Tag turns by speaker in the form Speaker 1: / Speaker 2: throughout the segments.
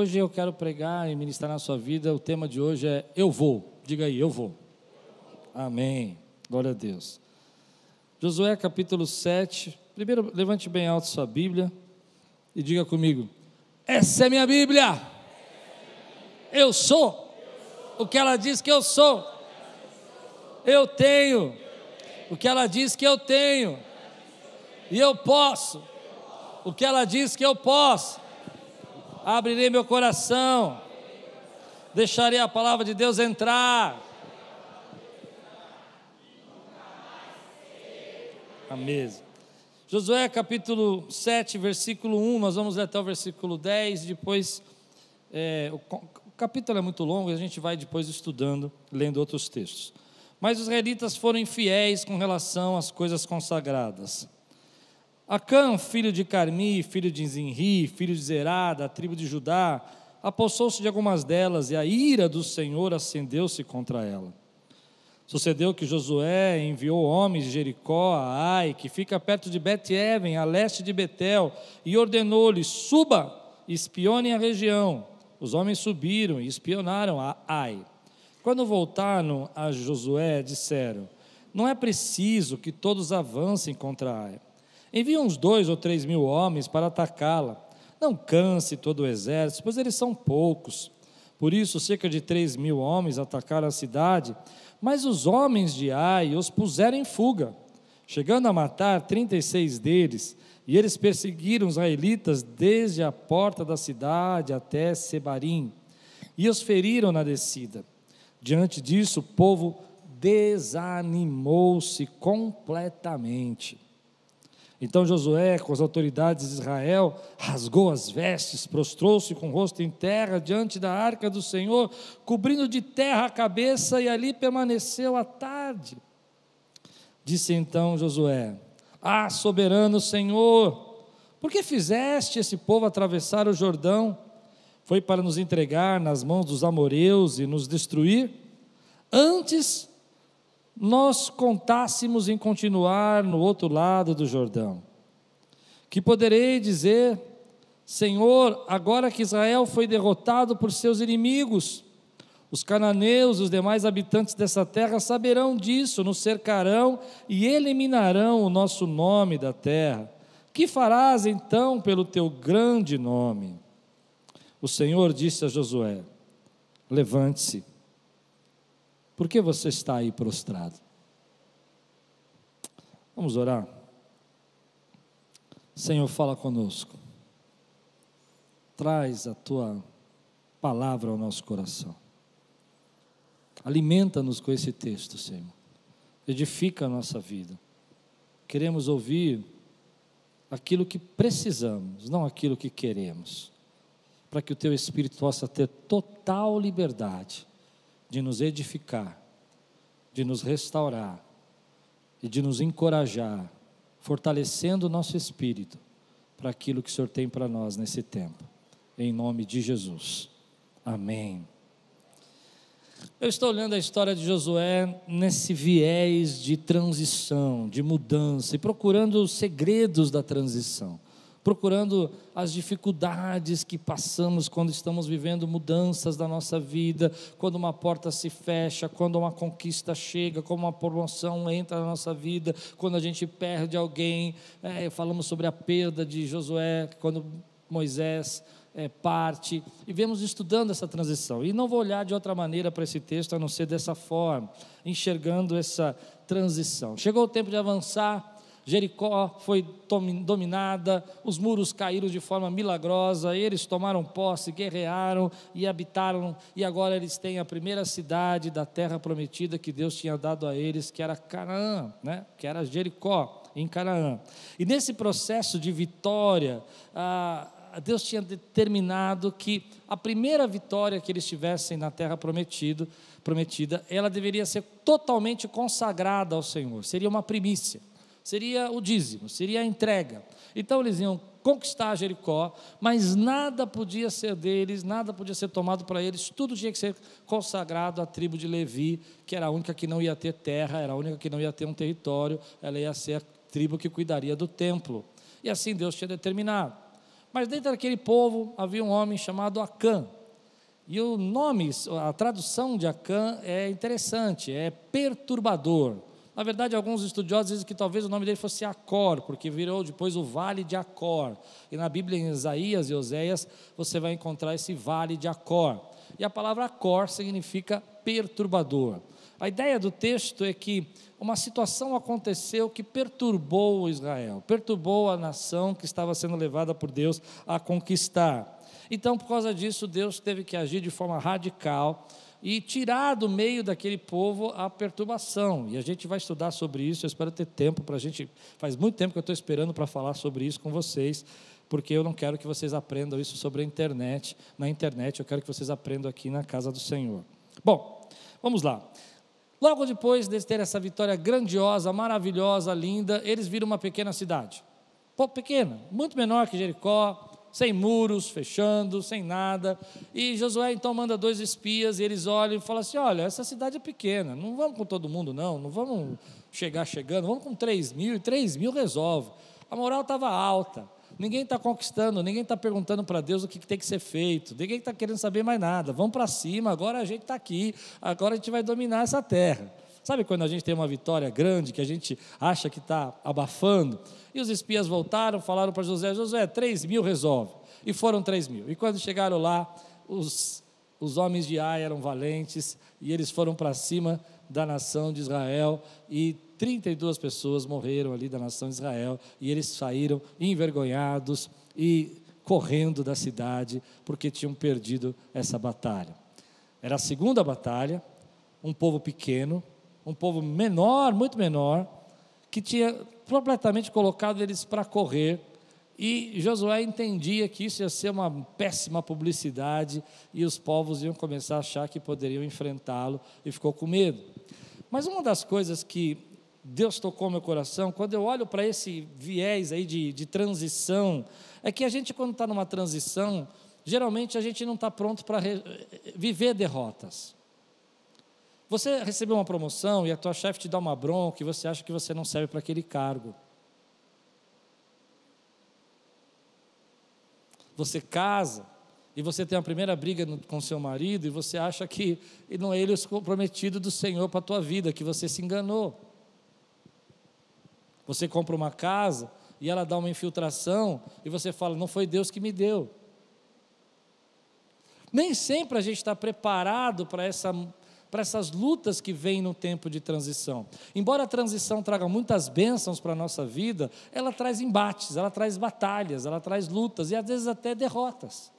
Speaker 1: Hoje eu quero pregar e ministrar na sua vida. O tema de hoje é Eu vou. Diga aí, eu vou. Amém. Glória a Deus. Josué capítulo 7. Primeiro, levante bem alto sua Bíblia e diga comigo: Essa é minha Bíblia. Eu sou o que ela diz que eu sou. Eu tenho o que ela diz que eu tenho. E eu posso o que ela diz que eu posso abrirei meu coração, deixarei a palavra de Deus entrar. A mesa. Josué capítulo 7, versículo 1, nós vamos ler até o versículo 10, depois, é, o, o capítulo é muito longo e a gente vai depois estudando, lendo outros textos. Mas os israelitas foram infiéis com relação às coisas consagradas. Acã, filho de Carmi, filho de Zinri, filho de Zerá, da tribo de Judá, apossou-se de algumas delas, e a ira do Senhor acendeu-se contra ela. Sucedeu que Josué enviou homens de Jericó a Ai, que fica perto de Bet-Even, a leste de Betel, e ordenou-lhes: suba, espione a região. Os homens subiram e espionaram a Ai. Quando voltaram a Josué, disseram: Não é preciso que todos avancem contra Ai Envia uns dois ou três mil homens para atacá-la. Não canse todo o exército, pois eles são poucos. Por isso, cerca de três mil homens atacaram a cidade, mas os homens de Ai os puseram em fuga, chegando a matar trinta e seis deles, e eles perseguiram os israelitas desde a porta da cidade até Sebarim, e os feriram na descida. Diante disso, o povo desanimou-se completamente. Então Josué, com as autoridades de Israel, rasgou as vestes, prostrou-se com o rosto em terra diante da arca do Senhor, cobrindo de terra a cabeça, e ali permaneceu à tarde. Disse então Josué: Ah, soberano Senhor, por que fizeste esse povo atravessar o Jordão? Foi para nos entregar nas mãos dos amoreus e nos destruir? Antes nós contássemos em continuar no outro lado do Jordão. Que poderei dizer, Senhor, agora que Israel foi derrotado por seus inimigos, os cananeus, os demais habitantes dessa terra saberão disso, nos cercarão e eliminarão o nosso nome da terra. Que farás então pelo teu grande nome? O Senhor disse a Josué: Levante-se por que você está aí prostrado? Vamos orar? Senhor, fala conosco. Traz a tua palavra ao nosso coração. Alimenta-nos com esse texto, Senhor. Edifica a nossa vida. Queremos ouvir aquilo que precisamos, não aquilo que queremos. Para que o teu espírito possa ter total liberdade de nos edificar, de nos restaurar e de nos encorajar, fortalecendo o nosso espírito para aquilo que o Senhor tem para nós nesse tempo. Em nome de Jesus. Amém. Eu estou olhando a história de Josué nesse viés de transição, de mudança e procurando os segredos da transição procurando as dificuldades que passamos quando estamos vivendo mudanças da nossa vida, quando uma porta se fecha, quando uma conquista chega, quando uma promoção entra na nossa vida, quando a gente perde alguém. É, falamos sobre a perda de Josué, quando Moisés é, parte, e vemos estudando essa transição. E não vou olhar de outra maneira para esse texto a não ser dessa forma, enxergando essa transição. Chegou o tempo de avançar Jericó foi dominada, os muros caíram de forma milagrosa, eles tomaram posse, guerrearam e habitaram, e agora eles têm a primeira cidade da terra prometida que Deus tinha dado a eles, que era Canaã, né? que era Jericó, em Canaã. E nesse processo de vitória, Deus tinha determinado que a primeira vitória que eles tivessem na terra prometida, prometida, ela deveria ser totalmente consagrada ao Senhor, seria uma primícia seria o dízimo, seria a entrega. Então eles iam conquistar Jericó, mas nada podia ser deles, nada podia ser tomado para eles, tudo tinha que ser consagrado à tribo de Levi, que era a única que não ia ter terra, era a única que não ia ter um território, ela ia ser a tribo que cuidaria do templo. E assim Deus tinha determinado. Mas dentro daquele povo havia um homem chamado Acã. E o nome, a tradução de Acã é interessante, é perturbador. Na verdade, alguns estudiosos dizem que talvez o nome dele fosse Acor, porque virou depois o Vale de Acor. E na Bíblia, em Isaías e Oséias, você vai encontrar esse Vale de Acor. E a palavra Acor significa perturbador. A ideia do texto é que uma situação aconteceu que perturbou Israel, perturbou a nação que estava sendo levada por Deus a conquistar. Então, por causa disso, Deus teve que agir de forma radical e tirar do meio daquele povo a perturbação. E a gente vai estudar sobre isso. Eu espero ter tempo para a gente. Faz muito tempo que eu estou esperando para falar sobre isso com vocês, porque eu não quero que vocês aprendam isso sobre a internet. Na internet, eu quero que vocês aprendam aqui na casa do Senhor. Bom, vamos lá. Logo depois de ter essa vitória grandiosa, maravilhosa, linda, eles viram uma pequena cidade. Pô, pequena, muito menor que Jericó, sem muros, fechando, sem nada. E Josué então manda dois espias e eles olham e falam assim: Olha, essa cidade é pequena, não vamos com todo mundo, não, não vamos chegar chegando, vamos com três mil, e três mil resolve. A moral estava alta. Ninguém está conquistando, ninguém está perguntando para Deus o que tem que ser feito, ninguém está querendo saber mais nada. Vamos para cima, agora a gente está aqui, agora a gente vai dominar essa terra. Sabe quando a gente tem uma vitória grande que a gente acha que está abafando? E os espias voltaram, falaram para José: José, três mil resolve. E foram três mil. E quando chegaram lá, os, os homens de Ai eram valentes e eles foram para cima da nação de Israel e 32 pessoas morreram ali da nação de Israel e eles saíram envergonhados e correndo da cidade porque tinham perdido essa batalha. Era a segunda batalha, um povo pequeno, um povo menor, muito menor, que tinha completamente colocado eles para correr. E Josué entendia que isso ia ser uma péssima publicidade e os povos iam começar a achar que poderiam enfrentá-lo e ficou com medo. Mas uma das coisas que Deus tocou meu coração, quando eu olho para esse viés aí de, de transição, é que a gente, quando está numa transição, geralmente a gente não está pronto para viver derrotas. Você recebeu uma promoção e a tua chefe te dá uma bronca e você acha que você não serve para aquele cargo. Você casa e você tem a primeira briga com seu marido e você acha que não é ele o prometido do Senhor para a tua vida, que você se enganou. Você compra uma casa e ela dá uma infiltração e você fala: não foi Deus que me deu. Nem sempre a gente está preparado para essa, para essas lutas que vêm no tempo de transição. Embora a transição traga muitas bênçãos para a nossa vida, ela traz embates, ela traz batalhas, ela traz lutas e às vezes até derrotas.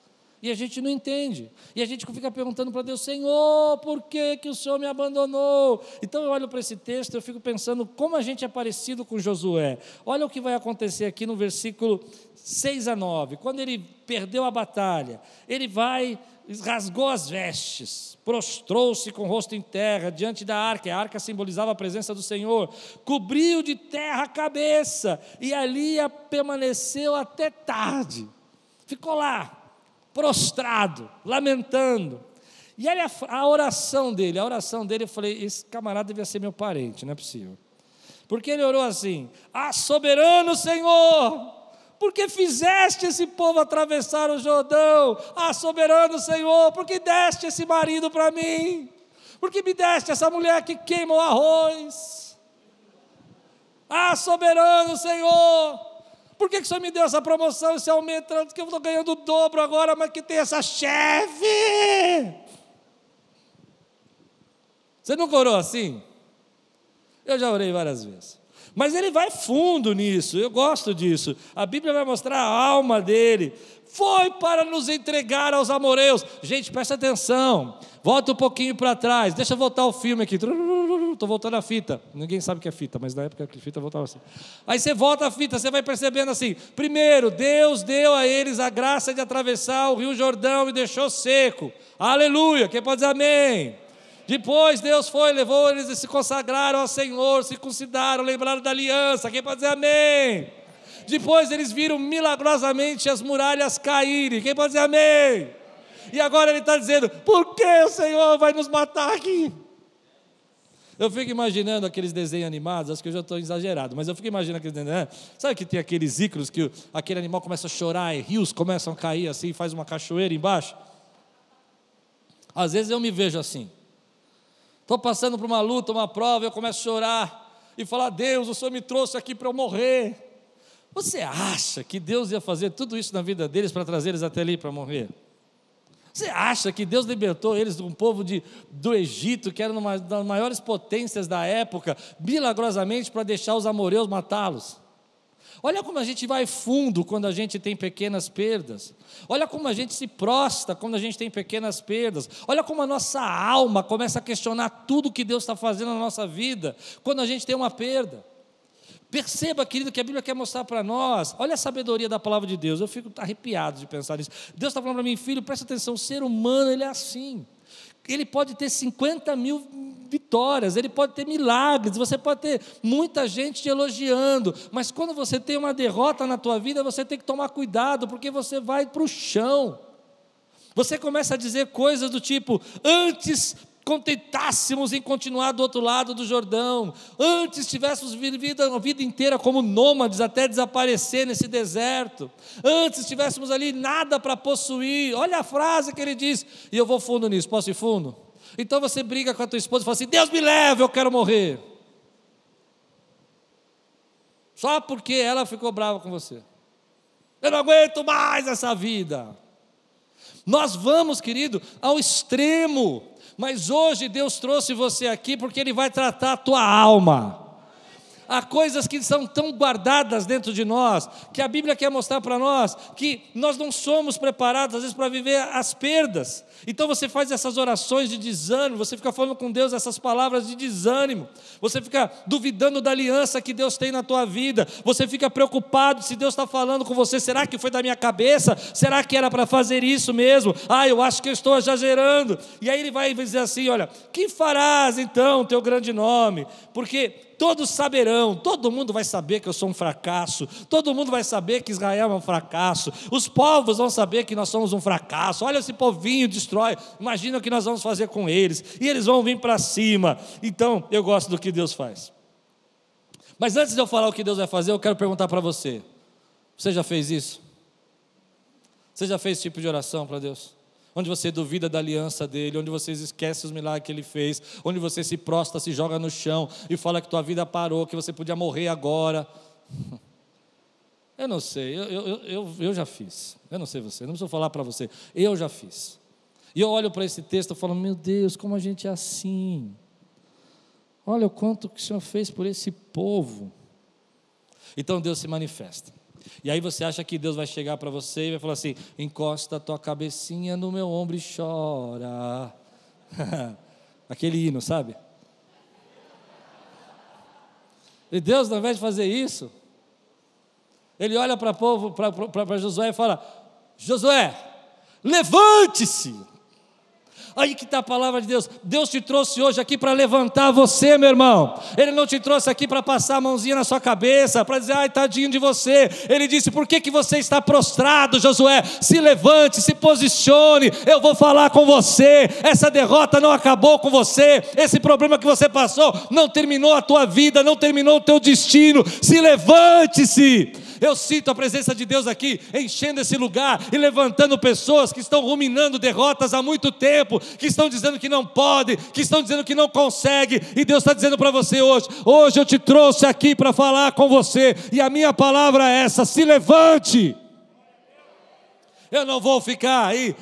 Speaker 1: E a gente não entende. E a gente fica perguntando para Deus, Senhor, por que, que o Senhor me abandonou? Então eu olho para esse texto, eu fico pensando como a gente é parecido com Josué. Olha o que vai acontecer aqui no versículo 6 a 9. Quando ele perdeu a batalha, ele vai, rasgou as vestes, prostrou-se com o rosto em terra diante da arca. A arca simbolizava a presença do Senhor. Cobriu de terra a cabeça e ali permaneceu até tarde. Ficou lá prostrado, lamentando. E a, a, oração dele, a oração dele, eu falei, esse camarada devia ser meu parente, não é possível. Porque ele orou assim: Ah, soberano Senhor, porque fizeste esse povo atravessar o Jordão? Ah, soberano Senhor, porque deste esse marido para mim? Porque me deste essa mulher que queima o arroz? Ah, soberano Senhor, por que, que o senhor me deu essa promoção, esse aumento, que eu estou ganhando o dobro agora, mas que tem essa chefe? Você nunca orou assim? Eu já orei várias vezes. Mas ele vai fundo nisso, eu gosto disso. A Bíblia vai mostrar a alma dele. Foi para nos entregar aos amoreus. Gente, presta atenção. Volta um pouquinho para trás. Deixa eu voltar o filme aqui. Estou voltando a fita. Ninguém sabe o que é fita, mas na época a fita voltava assim. Aí você volta a fita, você vai percebendo assim: primeiro, Deus deu a eles a graça de atravessar o Rio Jordão e deixou seco. Aleluia. Quem pode dizer amém? Depois Deus foi, levou eles e se consagraram ao Senhor, se consideraram, lembraram da aliança. Quem pode dizer amém? Depois eles viram milagrosamente as muralhas caírem. Quem pode dizer amém? E agora ele está dizendo: por que o Senhor vai nos matar aqui? Eu fico imaginando aqueles desenhos animados, acho que eu já estou exagerado, mas eu fico imaginando aqueles desenhos. Né? Sabe que tem aqueles íconos que aquele animal começa a chorar e rios começam a cair assim, faz uma cachoeira embaixo? Às vezes eu me vejo assim. Estou passando por uma luta, uma prova, eu começo a chorar e falar: Deus, o Senhor me trouxe aqui para eu morrer. Você acha que Deus ia fazer tudo isso na vida deles para trazer eles até ali para morrer? Você acha que Deus libertou eles de um povo de, do Egito, que era uma das maiores potências da época, milagrosamente para deixar os amoreus matá-los? Olha como a gente vai fundo quando a gente tem pequenas perdas. Olha como a gente se prosta quando a gente tem pequenas perdas. Olha como a nossa alma começa a questionar tudo que Deus está fazendo na nossa vida quando a gente tem uma perda. Perceba, querido, que a Bíblia quer mostrar para nós. Olha a sabedoria da palavra de Deus. Eu fico arrepiado de pensar nisso. Deus está falando para mim, filho, presta atenção: o ser humano ele é assim. Ele pode ter 50 mil vitórias, ele pode ter milagres, você pode ter muita gente te elogiando, mas quando você tem uma derrota na tua vida, você tem que tomar cuidado, porque você vai para o chão. Você começa a dizer coisas do tipo: antes contentássemos em continuar do outro lado do Jordão, antes tivéssemos vivido a vida inteira como nômades até desaparecer nesse deserto, antes tivéssemos ali nada para possuir. Olha a frase que ele diz, e eu vou fundo nisso, posso ir fundo? Então você briga com a tua esposa e fala assim: Deus me leve, eu quero morrer. Só porque ela ficou brava com você. Eu não aguento mais essa vida. Nós vamos, querido, ao extremo mas hoje Deus trouxe você aqui porque Ele vai tratar a tua alma. Há coisas que são tão guardadas dentro de nós, que a Bíblia quer mostrar para nós que nós não somos preparados, às vezes, para viver as perdas. Então você faz essas orações de desânimo, você fica falando com Deus essas palavras de desânimo, você fica duvidando da aliança que Deus tem na tua vida, você fica preocupado se Deus está falando com você, será que foi da minha cabeça? Será que era para fazer isso mesmo? Ah, eu acho que eu estou exagerando. E aí ele vai dizer assim: olha, que farás então, teu grande nome? Porque todos saberão, todo mundo vai saber que eu sou um fracasso, todo mundo vai saber que Israel é um fracasso, os povos vão saber que nós somos um fracasso. Olha, esse povinho destrói, imagina o que nós vamos fazer com eles, e eles vão vir para cima. Então, eu gosto do que Deus faz. Mas antes de eu falar o que Deus vai fazer, eu quero perguntar para você: você já fez isso? Você já fez esse tipo de oração para Deus? Onde você duvida da aliança dele, onde você esquece os milagres que ele fez, onde você se prostra, se joga no chão e fala que tua vida parou, que você podia morrer agora. Eu não sei, eu, eu, eu, eu já fiz. Eu não sei você, não preciso falar para você. Eu já fiz. E eu olho para esse texto e falo: Meu Deus, como a gente é assim. Olha o quanto que o Senhor fez por esse povo. Então Deus se manifesta. E aí você acha que Deus vai chegar para você e vai falar assim: encosta tua cabecinha no meu ombro e chora. Aquele hino, sabe? E Deus, ao invés de fazer isso, ele olha para povo, para Josué e fala: Josué, levante-se, Aí que está a palavra de Deus. Deus te trouxe hoje aqui para levantar você, meu irmão. Ele não te trouxe aqui para passar a mãozinha na sua cabeça, para dizer, ai, tadinho de você. Ele disse, por que, que você está prostrado, Josué? Se levante, se posicione, eu vou falar com você. Essa derrota não acabou com você. Esse problema que você passou não terminou a tua vida, não terminou o teu destino. Se levante-se. Eu sinto a presença de Deus aqui, enchendo esse lugar e levantando pessoas que estão ruminando derrotas há muito tempo, que estão dizendo que não pode, que estão dizendo que não consegue, e Deus está dizendo para você hoje: hoje eu te trouxe aqui para falar com você, e a minha palavra é essa: se levante. Eu não vou ficar aí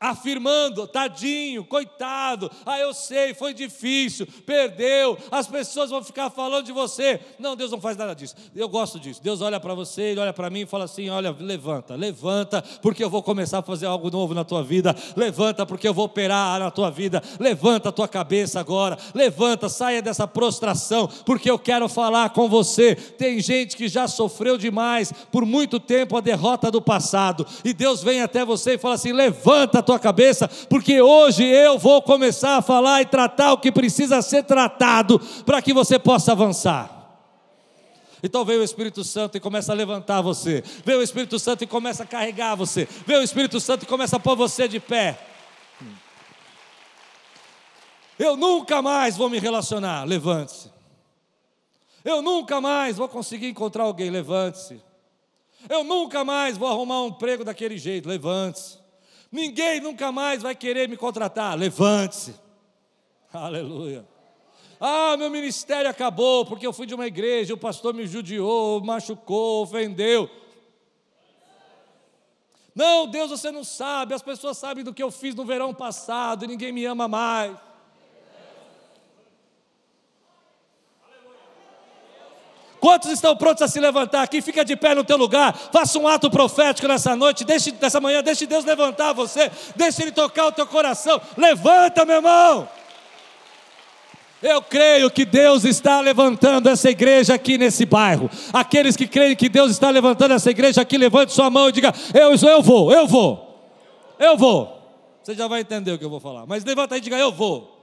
Speaker 1: afirmando, tadinho, coitado, ah, eu sei, foi difícil, perdeu, as pessoas vão ficar falando de você. Não, Deus não faz nada disso. Eu gosto disso. Deus olha para você, ele olha para mim e fala assim: olha, levanta, levanta, porque eu vou começar a fazer algo novo na tua vida. Levanta, porque eu vou operar na tua vida. Levanta a tua cabeça agora. Levanta, saia dessa prostração, porque eu quero falar com você. Tem gente que já sofreu demais por muito tempo a derrota do passado, e Deus vem até você e fala assim: levanta tua cabeça, porque hoje eu vou começar a falar e tratar o que precisa ser tratado para que você possa avançar. Então veio o Espírito Santo e começa a levantar você. Veio o Espírito Santo e começa a carregar você. Veio o Espírito Santo e começa a pôr você de pé. Eu nunca mais vou me relacionar. Levante-se. Eu nunca mais vou conseguir encontrar alguém. Levante-se. Eu nunca mais vou arrumar um emprego daquele jeito. Levante-se. Ninguém nunca mais vai querer me contratar. Levante-se. Aleluia. Ah, meu ministério acabou porque eu fui de uma igreja, o pastor me judiou, machucou, ofendeu. Não, Deus, você não sabe, as pessoas sabem do que eu fiz no verão passado e ninguém me ama mais. Quantos estão prontos a se levantar aqui? Fica de pé no teu lugar, faça um ato profético nessa noite, deixe, nessa manhã, deixe Deus levantar você, deixe Ele tocar o teu coração. Levanta, meu irmão. Eu creio que Deus está levantando essa igreja aqui nesse bairro. Aqueles que creem que Deus está levantando essa igreja aqui, levante sua mão e diga: Eu, eu vou, eu vou, eu vou. Você já vai entender o que eu vou falar. Mas levanta aí e diga: Eu vou.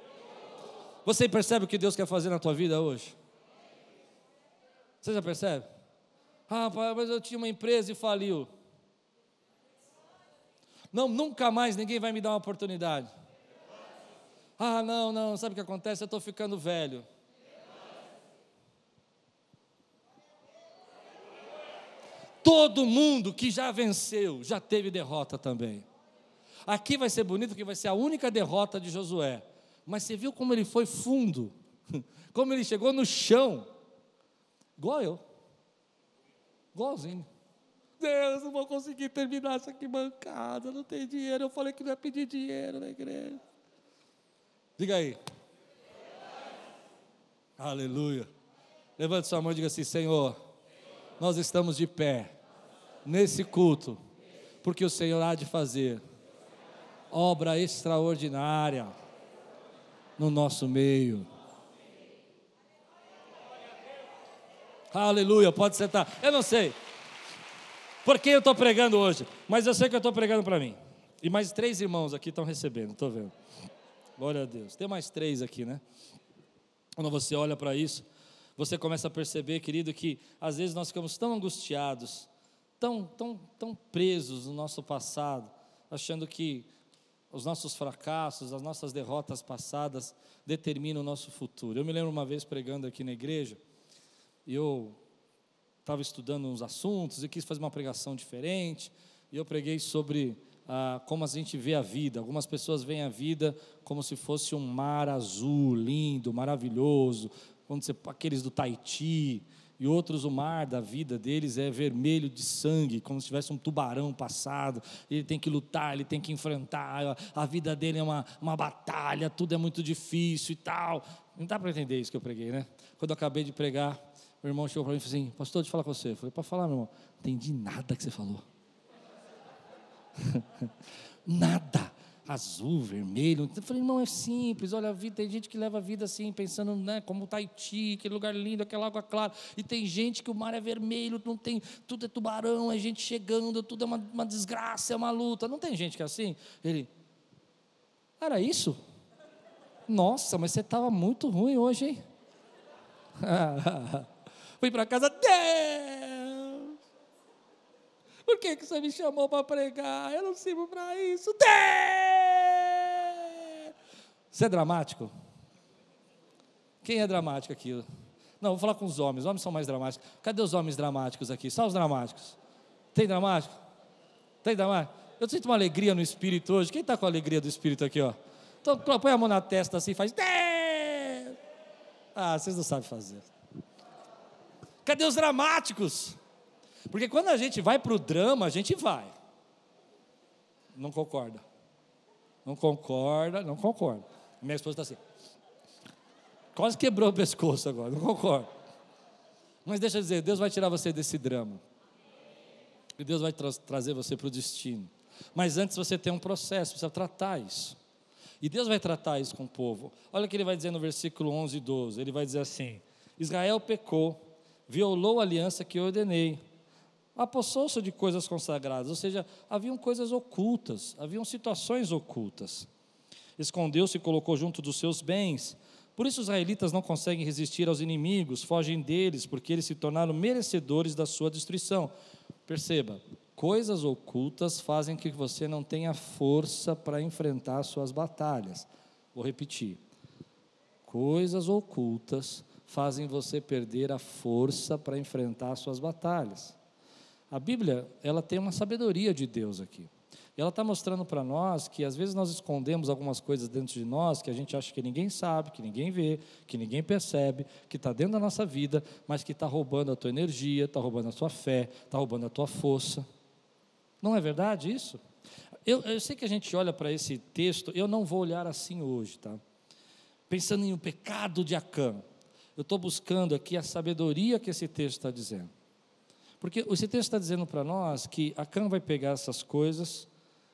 Speaker 1: Você percebe o que Deus quer fazer na tua vida hoje? Você já percebe? Ah, mas eu tinha uma empresa e faliu. Não, nunca mais ninguém vai me dar uma oportunidade. Ah, não, não, sabe o que acontece? Eu estou ficando velho. Todo mundo que já venceu, já teve derrota também. Aqui vai ser bonito porque vai ser a única derrota de Josué. Mas você viu como ele foi fundo? Como ele chegou no chão? Igual eu. Igualzinho. Deus, não vou conseguir terminar essa aqui bancada, não tem dinheiro. Eu falei que não ia pedir dinheiro na igreja. Diga aí. Aleluia. Levante sua mão e diga assim: Senhor, nós estamos de pé nesse culto, porque o Senhor há de fazer obra extraordinária no nosso meio. Aleluia, pode sentar. Eu não sei por que eu estou pregando hoje, mas eu sei que eu estou pregando para mim. E mais três irmãos aqui estão recebendo, estou vendo. Glória a Deus. Tem mais três aqui, né? Quando você olha para isso, você começa a perceber, querido, que às vezes nós ficamos tão angustiados, tão, tão, tão presos no nosso passado, achando que os nossos fracassos, as nossas derrotas passadas determinam o nosso futuro. Eu me lembro uma vez pregando aqui na igreja, e eu estava estudando uns assuntos e quis fazer uma pregação diferente, e eu preguei sobre ah, como a gente vê a vida. Algumas pessoas veem a vida como se fosse um mar azul, lindo, maravilhoso, como se, aqueles do Tahiti, e outros o mar da vida deles é vermelho de sangue, como se tivesse um tubarão passado. Ele tem que lutar, ele tem que enfrentar. A vida dele é uma, uma batalha, tudo é muito difícil e tal. Não dá para entender isso que eu preguei, né? Quando eu acabei de pregar, meu irmão chegou para mim e falou assim: Pastor, deixa eu falar com você. Eu falei: Pode falar, meu irmão. Entendi nada que você falou. Nada. Azul, vermelho. Eu falei, não, é simples. Olha, a vida, tem gente que leva a vida assim, pensando, né, como Tahiti, aquele lugar lindo, aquela água clara. E tem gente que o mar é vermelho, não tem, tudo é tubarão, é gente chegando, tudo é uma, uma desgraça, é uma luta. Não tem gente que é assim? Ele, era isso? Nossa, mas você estava muito ruim hoje, hein? Fui para casa, Deus! Por que, que você me chamou para pregar? Eu não sirvo para isso. Você é dramático? Quem é dramático aqui? Não, vou falar com os homens. Os homens são mais dramáticos. Cadê os homens dramáticos aqui? Só os dramáticos. Tem dramático? Tem dramático? Eu sinto uma alegria no espírito hoje. Quem está com a alegria do espírito aqui, ó? Então, põe a mão na testa assim e faz. Ah, vocês não sabem fazer. Cadê os dramáticos? Porque quando a gente vai para o drama, a gente vai. Não concorda. Não concorda, não concorda. Minha esposa está assim. Quase quebrou o pescoço agora, não concordo. Mas deixa eu dizer, Deus vai tirar você desse drama. E Deus vai tra trazer você para o destino. Mas antes você tem um processo, precisa tratar isso. E Deus vai tratar isso com o povo. Olha o que ele vai dizer no versículo 11 e 12. Ele vai dizer assim: Israel pecou, violou a aliança que eu ordenei apossou-se de coisas consagradas, ou seja, haviam coisas ocultas, haviam situações ocultas. Escondeu-se e colocou junto dos seus bens. Por isso os israelitas não conseguem resistir aos inimigos, fogem deles, porque eles se tornaram merecedores da sua destruição. Perceba, coisas ocultas fazem que você não tenha força para enfrentar suas batalhas. Vou repetir. coisas ocultas fazem você perder a força para enfrentar suas batalhas. A Bíblia, ela tem uma sabedoria de Deus aqui. E ela está mostrando para nós que às vezes nós escondemos algumas coisas dentro de nós que a gente acha que ninguém sabe, que ninguém vê, que ninguém percebe, que está dentro da nossa vida, mas que está roubando a tua energia, está roubando a tua fé, está roubando a tua força. Não é verdade isso? Eu, eu sei que a gente olha para esse texto, eu não vou olhar assim hoje, tá? Pensando em o pecado de Acã, eu estou buscando aqui a sabedoria que esse texto está dizendo. Porque esse texto está dizendo para nós que Acã vai pegar essas coisas,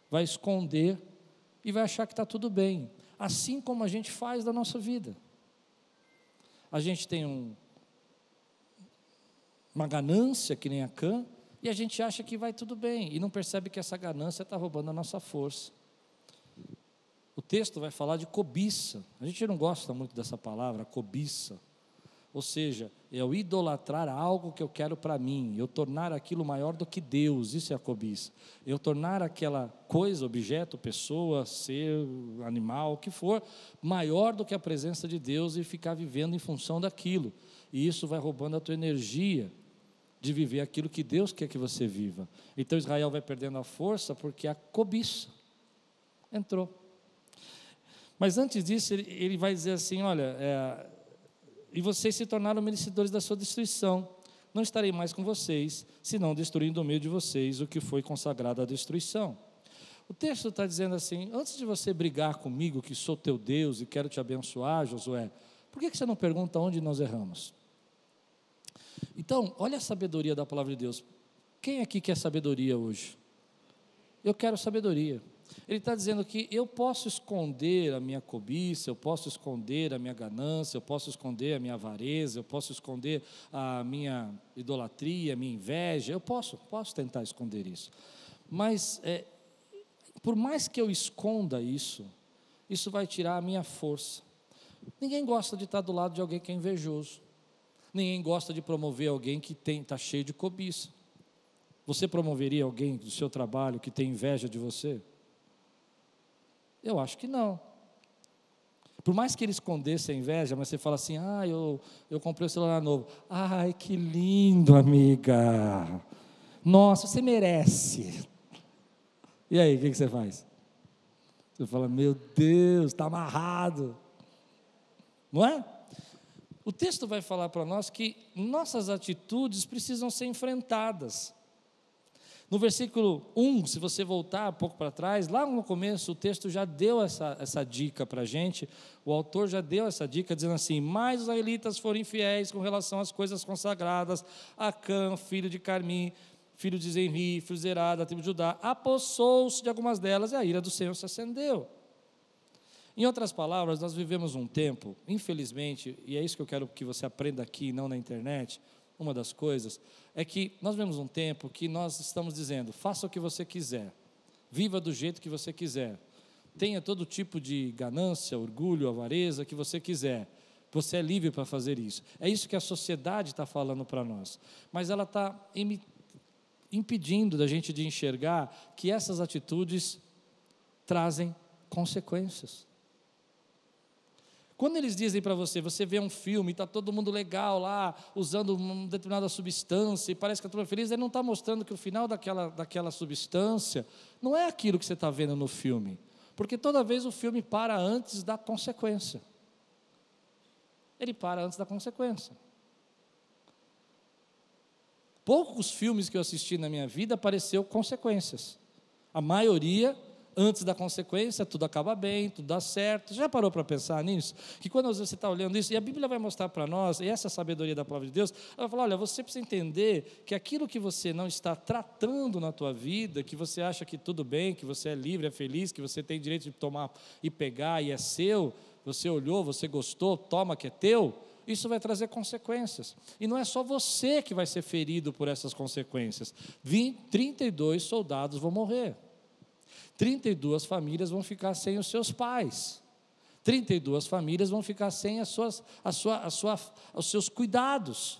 Speaker 1: vai esconder e vai achar que está tudo bem, assim como a gente faz da nossa vida. A gente tem um, uma ganância que nem a Cã, e a gente acha que vai tudo bem, e não percebe que essa ganância está roubando a nossa força. O texto vai falar de cobiça. A gente não gosta muito dessa palavra, cobiça. Ou seja, eu idolatrar algo que eu quero para mim, eu tornar aquilo maior do que Deus, isso é a cobiça. Eu tornar aquela coisa, objeto, pessoa, ser, animal, o que for, maior do que a presença de Deus e ficar vivendo em função daquilo. E isso vai roubando a tua energia de viver aquilo que Deus quer que você viva. Então Israel vai perdendo a força porque a cobiça entrou. Mas antes disso, ele, ele vai dizer assim: olha, é, e vocês se tornaram merecedores da sua destruição. Não estarei mais com vocês, senão destruindo no meio de vocês o que foi consagrado à destruição. O texto está dizendo assim: antes de você brigar comigo, que sou teu Deus e quero te abençoar, Josué, por que você não pergunta onde nós erramos? Então, olha a sabedoria da palavra de Deus. Quem aqui quer sabedoria hoje? Eu quero sabedoria. Ele está dizendo que eu posso esconder a minha cobiça, eu posso esconder a minha ganância, eu posso esconder a minha avareza, eu posso esconder a minha idolatria, a minha inveja, eu posso, posso tentar esconder isso. Mas, é, por mais que eu esconda isso, isso vai tirar a minha força. Ninguém gosta de estar do lado de alguém que é invejoso. Ninguém gosta de promover alguém que está cheio de cobiça. Você promoveria alguém do seu trabalho que tem inveja de você? Eu acho que não. Por mais que ele escondesse a inveja, mas você fala assim: ah, eu, eu comprei o um celular novo. Ai, que lindo, amiga. Nossa, você merece. E aí, o que, você faz? Você fala: meu Deus, está amarrado. Não é? O texto vai falar para nós que nossas atitudes precisam ser enfrentadas. No versículo 1, se você voltar um pouco para trás, lá no começo o texto já deu essa, essa dica para a gente, o autor já deu essa dica, dizendo assim: Mas os israelitas foram infiéis com relação às coisas consagradas, Acã, filho de Carmi, filho de Zenri, filho de Zerá, da tribo de Judá, apossou-se de algumas delas e a ira do Senhor se acendeu. Em outras palavras, nós vivemos um tempo, infelizmente, e é isso que eu quero que você aprenda aqui, não na internet, uma das coisas, é que nós vemos um tempo que nós estamos dizendo: faça o que você quiser, viva do jeito que você quiser, tenha todo tipo de ganância, orgulho, avareza que você quiser. Você é livre para fazer isso. É isso que a sociedade está falando para nós. Mas ela está impedindo da gente de enxergar que essas atitudes trazem consequências. Quando eles dizem para você, você vê um filme, está todo mundo legal lá, usando uma determinada substância, e parece que a turma é feliz, ele não está mostrando que o final daquela, daquela substância não é aquilo que você está vendo no filme. Porque toda vez o filme para antes da consequência. Ele para antes da consequência. Poucos filmes que eu assisti na minha vida apareceu consequências. A maioria antes da consequência, tudo acaba bem, tudo dá certo. Já parou para pensar nisso? Que quando você está olhando isso, e a Bíblia vai mostrar para nós, e essa sabedoria da palavra de Deus, ela vai falar: olha, você precisa entender que aquilo que você não está tratando na tua vida, que você acha que tudo bem, que você é livre, é feliz, que você tem direito de tomar e pegar e é seu, você olhou, você gostou, toma que é teu. Isso vai trazer consequências. E não é só você que vai ser ferido por essas consequências. 20, 32 soldados vão morrer. 32 famílias vão ficar sem os seus pais. 32 famílias vão ficar sem as suas, a sua, a sua, os seus cuidados.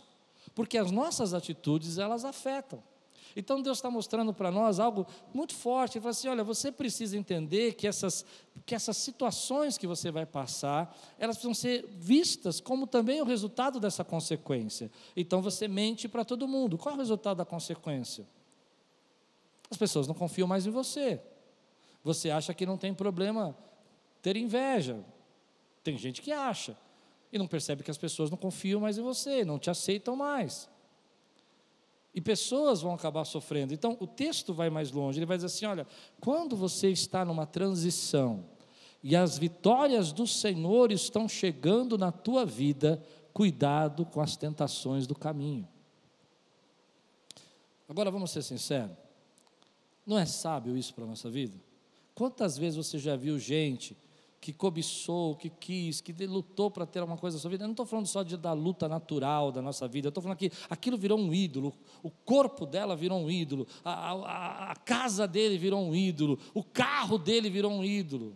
Speaker 1: Porque as nossas atitudes, elas afetam. Então Deus está mostrando para nós algo muito forte. Ele fala assim: olha, você precisa entender que essas, que essas situações que você vai passar, elas precisam ser vistas como também o resultado dessa consequência. Então você mente para todo mundo. Qual é o resultado da consequência? As pessoas não confiam mais em você. Você acha que não tem problema ter inveja. Tem gente que acha e não percebe que as pessoas não confiam mais em você, não te aceitam mais. E pessoas vão acabar sofrendo. Então, o texto vai mais longe. Ele vai dizer assim: olha, quando você está numa transição e as vitórias do Senhor estão chegando na tua vida, cuidado com as tentações do caminho. Agora, vamos ser sinceros: não é sábio isso para a nossa vida? Quantas vezes você já viu gente que cobiçou, que quis, que lutou para ter alguma coisa na sua vida. Eu não estou falando só de, da luta natural da nossa vida, eu estou falando que aquilo virou um ídolo, o corpo dela virou um ídolo, a, a, a casa dele virou um ídolo, o carro dele virou um ídolo.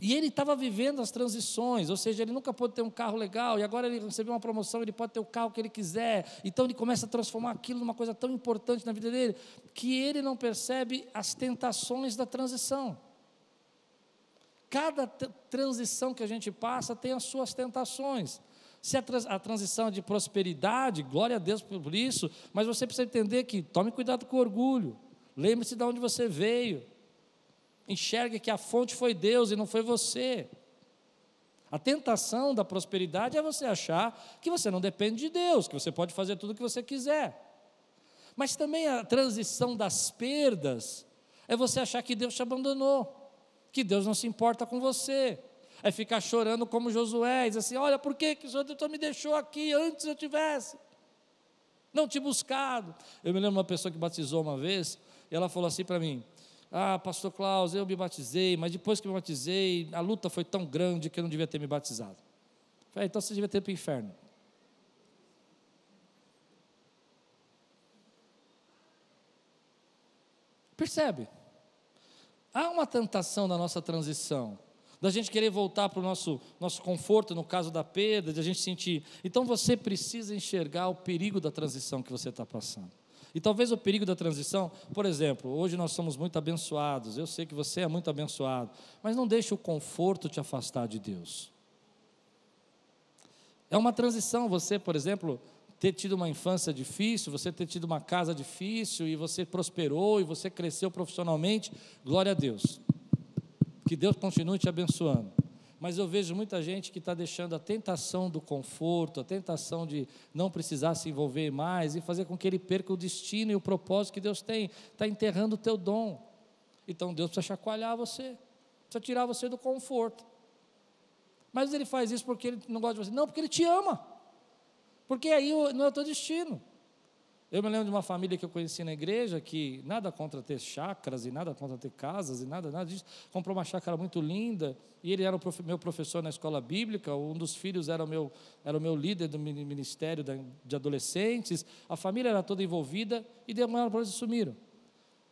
Speaker 1: E ele estava vivendo as transições, ou seja, ele nunca pôde ter um carro legal, e agora ele recebeu uma promoção, ele pode ter o carro que ele quiser. Então ele começa a transformar aquilo numa coisa tão importante na vida dele, que ele não percebe as tentações da transição. Cada transição que a gente passa tem as suas tentações. Se a, trans a transição é de prosperidade, glória a Deus por isso, mas você precisa entender que tome cuidado com o orgulho. Lembre-se de onde você veio. Enxergue que a fonte foi Deus e não foi você. A tentação da prosperidade é você achar que você não depende de Deus, que você pode fazer tudo o que você quiser. Mas também a transição das perdas é você achar que Deus te abandonou que Deus não se importa com você. É ficar chorando como Josué, diz assim: Olha, por que, que o Senhor me deixou aqui antes eu tivesse? Não te buscado. Eu me lembro de uma pessoa que batizou uma vez, e ela falou assim para mim: Ah, pastor Klaus, eu me batizei, mas depois que me batizei, a luta foi tão grande que eu não devia ter me batizado. Falei, então você devia ter para o inferno. Percebe? Há uma tentação na nossa transição, da gente querer voltar para o nosso, nosso conforto, no caso da perda, de a gente sentir. Então você precisa enxergar o perigo da transição que você está passando. E talvez o perigo da transição, por exemplo, hoje nós somos muito abençoados, eu sei que você é muito abençoado, mas não deixe o conforto te afastar de Deus. É uma transição, você, por exemplo, ter tido uma infância difícil, você ter tido uma casa difícil, e você prosperou, e você cresceu profissionalmente, glória a Deus. Que Deus continue te abençoando. Mas eu vejo muita gente que está deixando a tentação do conforto, a tentação de não precisar se envolver mais e fazer com que ele perca o destino e o propósito que Deus tem. Está enterrando o teu dom. Então Deus precisa chacoalhar você, precisa tirar você do conforto. Mas ele faz isso porque ele não gosta de você. Não, porque ele te ama. Porque aí não é o teu destino. Eu me lembro de uma família que eu conheci na igreja que nada contra ter chácaras e nada contra ter casas e nada, nada disso. Comprou uma chácara muito linda e ele era o prof, meu professor na escola bíblica. Um dos filhos era o meu, era o meu líder do ministério de adolescentes. A família era toda envolvida e de uma hora para eles sumiram.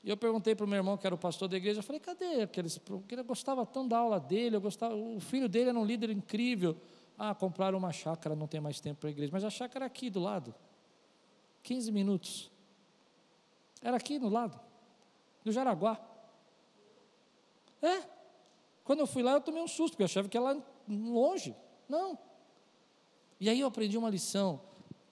Speaker 1: E eu perguntei para o meu irmão, que era o pastor da igreja, eu falei, cadê aqueles? Porque ele gostava tão da aula dele, eu gostava, o filho dele era um líder incrível. Ah, compraram uma chácara, não tem mais tempo para a igreja. Mas a chácara aqui do lado. 15 minutos. Era aqui no lado, do Jaraguá. É. Quando eu fui lá, eu tomei um susto, porque eu achava que era lá longe. Não. E aí eu aprendi uma lição.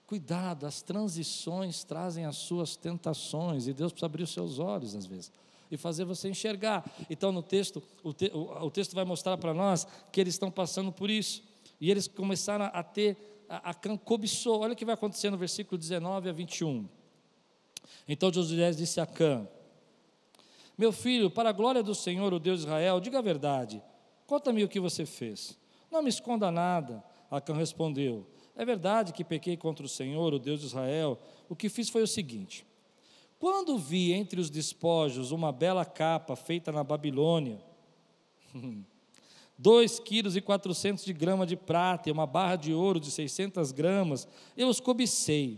Speaker 1: Cuidado, as transições trazem as suas tentações, e Deus precisa abrir os seus olhos às vezes e fazer você enxergar. Então, no texto, o, te, o, o texto vai mostrar para nós que eles estão passando por isso. E eles começaram a ter, a, a cobiçou. Olha o que vai acontecer no versículo 19 a 21. Então Josué disse a Cã: Meu filho, para a glória do Senhor, o Deus de Israel, diga a verdade. Conta-me o que você fez. Não me esconda nada. Acã respondeu: É verdade que pequei contra o Senhor, o Deus de Israel. O que fiz foi o seguinte: quando vi entre os despojos uma bela capa feita na Babilônia, 2 quilos e 400 de grama de prata e uma barra de ouro de 600 gramas, eu os cobicei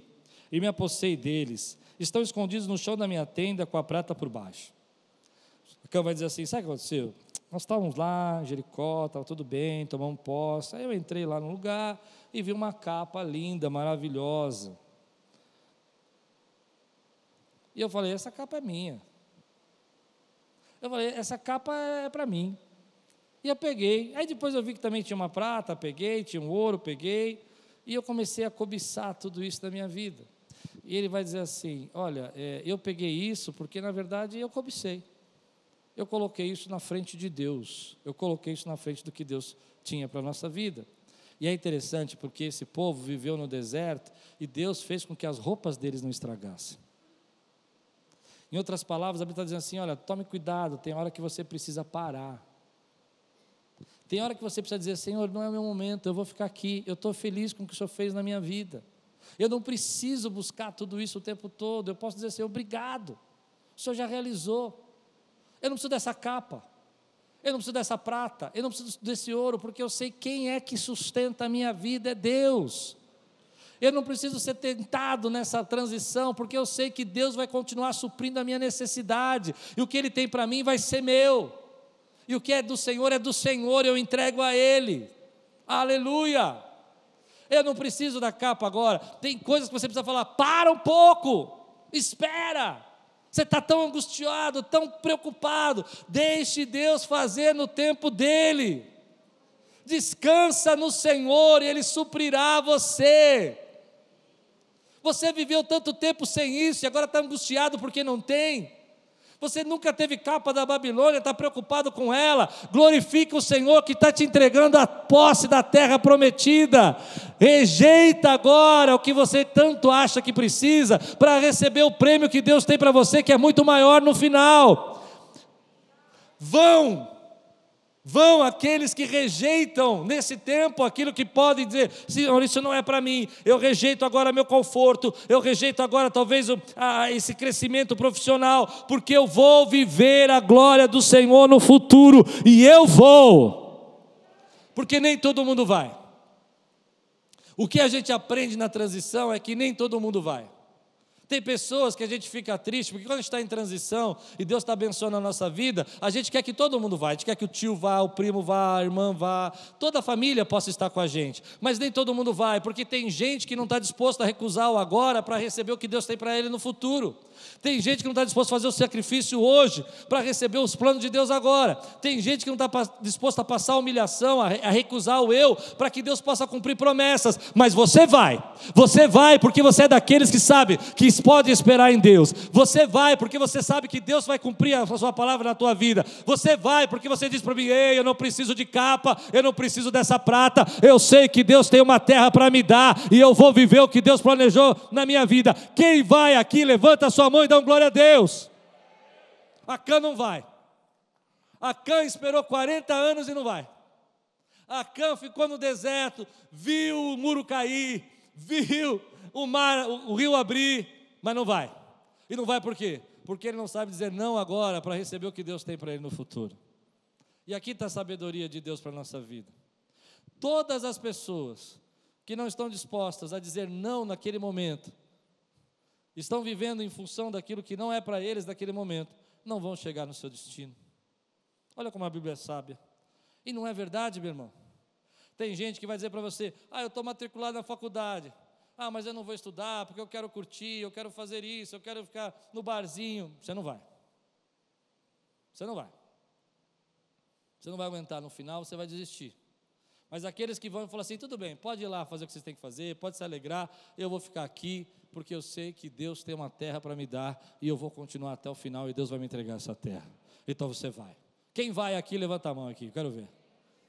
Speaker 1: e me apossei deles. Estão escondidos no chão da minha tenda com a prata por baixo. A cama vai dizer assim: sabe o que aconteceu? Nós estávamos lá em Jericó, estava tudo bem, tomamos posse. Aí eu entrei lá no lugar e vi uma capa linda, maravilhosa. E eu falei: essa capa é minha. Eu falei: essa capa é para mim. E eu peguei. Aí depois eu vi que também tinha uma prata, peguei, tinha um ouro, peguei. E eu comecei a cobiçar tudo isso da minha vida. E ele vai dizer assim: Olha, é, eu peguei isso porque na verdade eu cobicei. Eu coloquei isso na frente de Deus. Eu coloquei isso na frente do que Deus tinha para a nossa vida. E é interessante porque esse povo viveu no deserto e Deus fez com que as roupas deles não estragassem. Em outras palavras, a Bíblia está dizendo assim: olha, tome cuidado, tem hora que você precisa parar. Tem hora que você precisa dizer, Senhor, não é o meu momento, eu vou ficar aqui, eu estou feliz com o que o Senhor fez na minha vida. Eu não preciso buscar tudo isso o tempo todo, eu posso dizer assim, obrigado, o Senhor já realizou. Eu não preciso dessa capa, eu não preciso dessa prata, eu não preciso desse ouro, porque eu sei quem é que sustenta a minha vida, é Deus. Eu não preciso ser tentado nessa transição, porque eu sei que Deus vai continuar suprindo a minha necessidade, e o que Ele tem para mim vai ser meu. E o que é do Senhor é do Senhor, eu entrego a Ele. Aleluia! Eu não preciso da capa agora. Tem coisas que você precisa falar. Para um pouco, espera. Você está tão angustiado, tão preocupado. Deixe Deus fazer no tempo dele. Descansa no Senhor e Ele suprirá você. Você viveu tanto tempo sem isso e agora está angustiado porque não tem. Você nunca teve capa da Babilônia, está preocupado com ela. Glorifica o Senhor que está te entregando a posse da terra prometida. Rejeita agora o que você tanto acha que precisa para receber o prêmio que Deus tem para você, que é muito maior no final. Vão Vão aqueles que rejeitam nesse tempo aquilo que podem dizer: Senhor, isso não é para mim, eu rejeito agora meu conforto, eu rejeito agora talvez esse crescimento profissional, porque eu vou viver a glória do Senhor no futuro, e eu vou, porque nem todo mundo vai. O que a gente aprende na transição é que nem todo mundo vai. Tem pessoas que a gente fica triste, porque quando a gente está em transição e Deus está abençoando a nossa vida, a gente quer que todo mundo vá, a gente quer que o tio vá, o primo vá, a irmã vá, toda a família possa estar com a gente. Mas nem todo mundo vai, porque tem gente que não está disposto a recusar o agora para receber o que Deus tem para ele no futuro. Tem gente que não está disposto a fazer o sacrifício hoje para receber os planos de Deus agora. Tem gente que não está disposto a passar a humilhação, a recusar o eu, para que Deus possa cumprir promessas. Mas você vai, você vai porque você é daqueles que sabe que pode esperar em Deus. Você vai porque você sabe que Deus vai cumprir a sua palavra na tua vida. Você vai porque você diz para mim: Ei, eu não preciso de capa, eu não preciso dessa prata. Eu sei que Deus tem uma terra para me dar e eu vou viver o que Deus planejou na minha vida. Quem vai aqui, levanta a sua mão e dá glória a Deus. Acã não vai. Acã esperou 40 anos e não vai. Acã ficou no deserto, viu o muro cair, viu o mar, o, o rio abrir, mas não vai. E não vai por quê? Porque ele não sabe dizer não agora para receber o que Deus tem para ele no futuro. E aqui está a sabedoria de Deus para a nossa vida. Todas as pessoas que não estão dispostas a dizer não naquele momento, estão vivendo em função daquilo que não é para eles naquele momento, não vão chegar no seu destino. Olha como a Bíblia é sábia. E não é verdade, meu irmão? Tem gente que vai dizer para você: ah, eu estou matriculado na faculdade. Ah, mas eu não vou estudar porque eu quero curtir, eu quero fazer isso, eu quero ficar no barzinho. Você não vai. Você não vai. Você não vai aguentar. No final, você vai desistir. Mas aqueles que vão falar assim: tudo bem, pode ir lá fazer o que vocês têm que fazer, pode se alegrar, eu vou ficar aqui, porque eu sei que Deus tem uma terra para me dar e eu vou continuar até o final e Deus vai me entregar essa terra. Então você vai. Quem vai aqui, levanta a mão aqui, quero ver.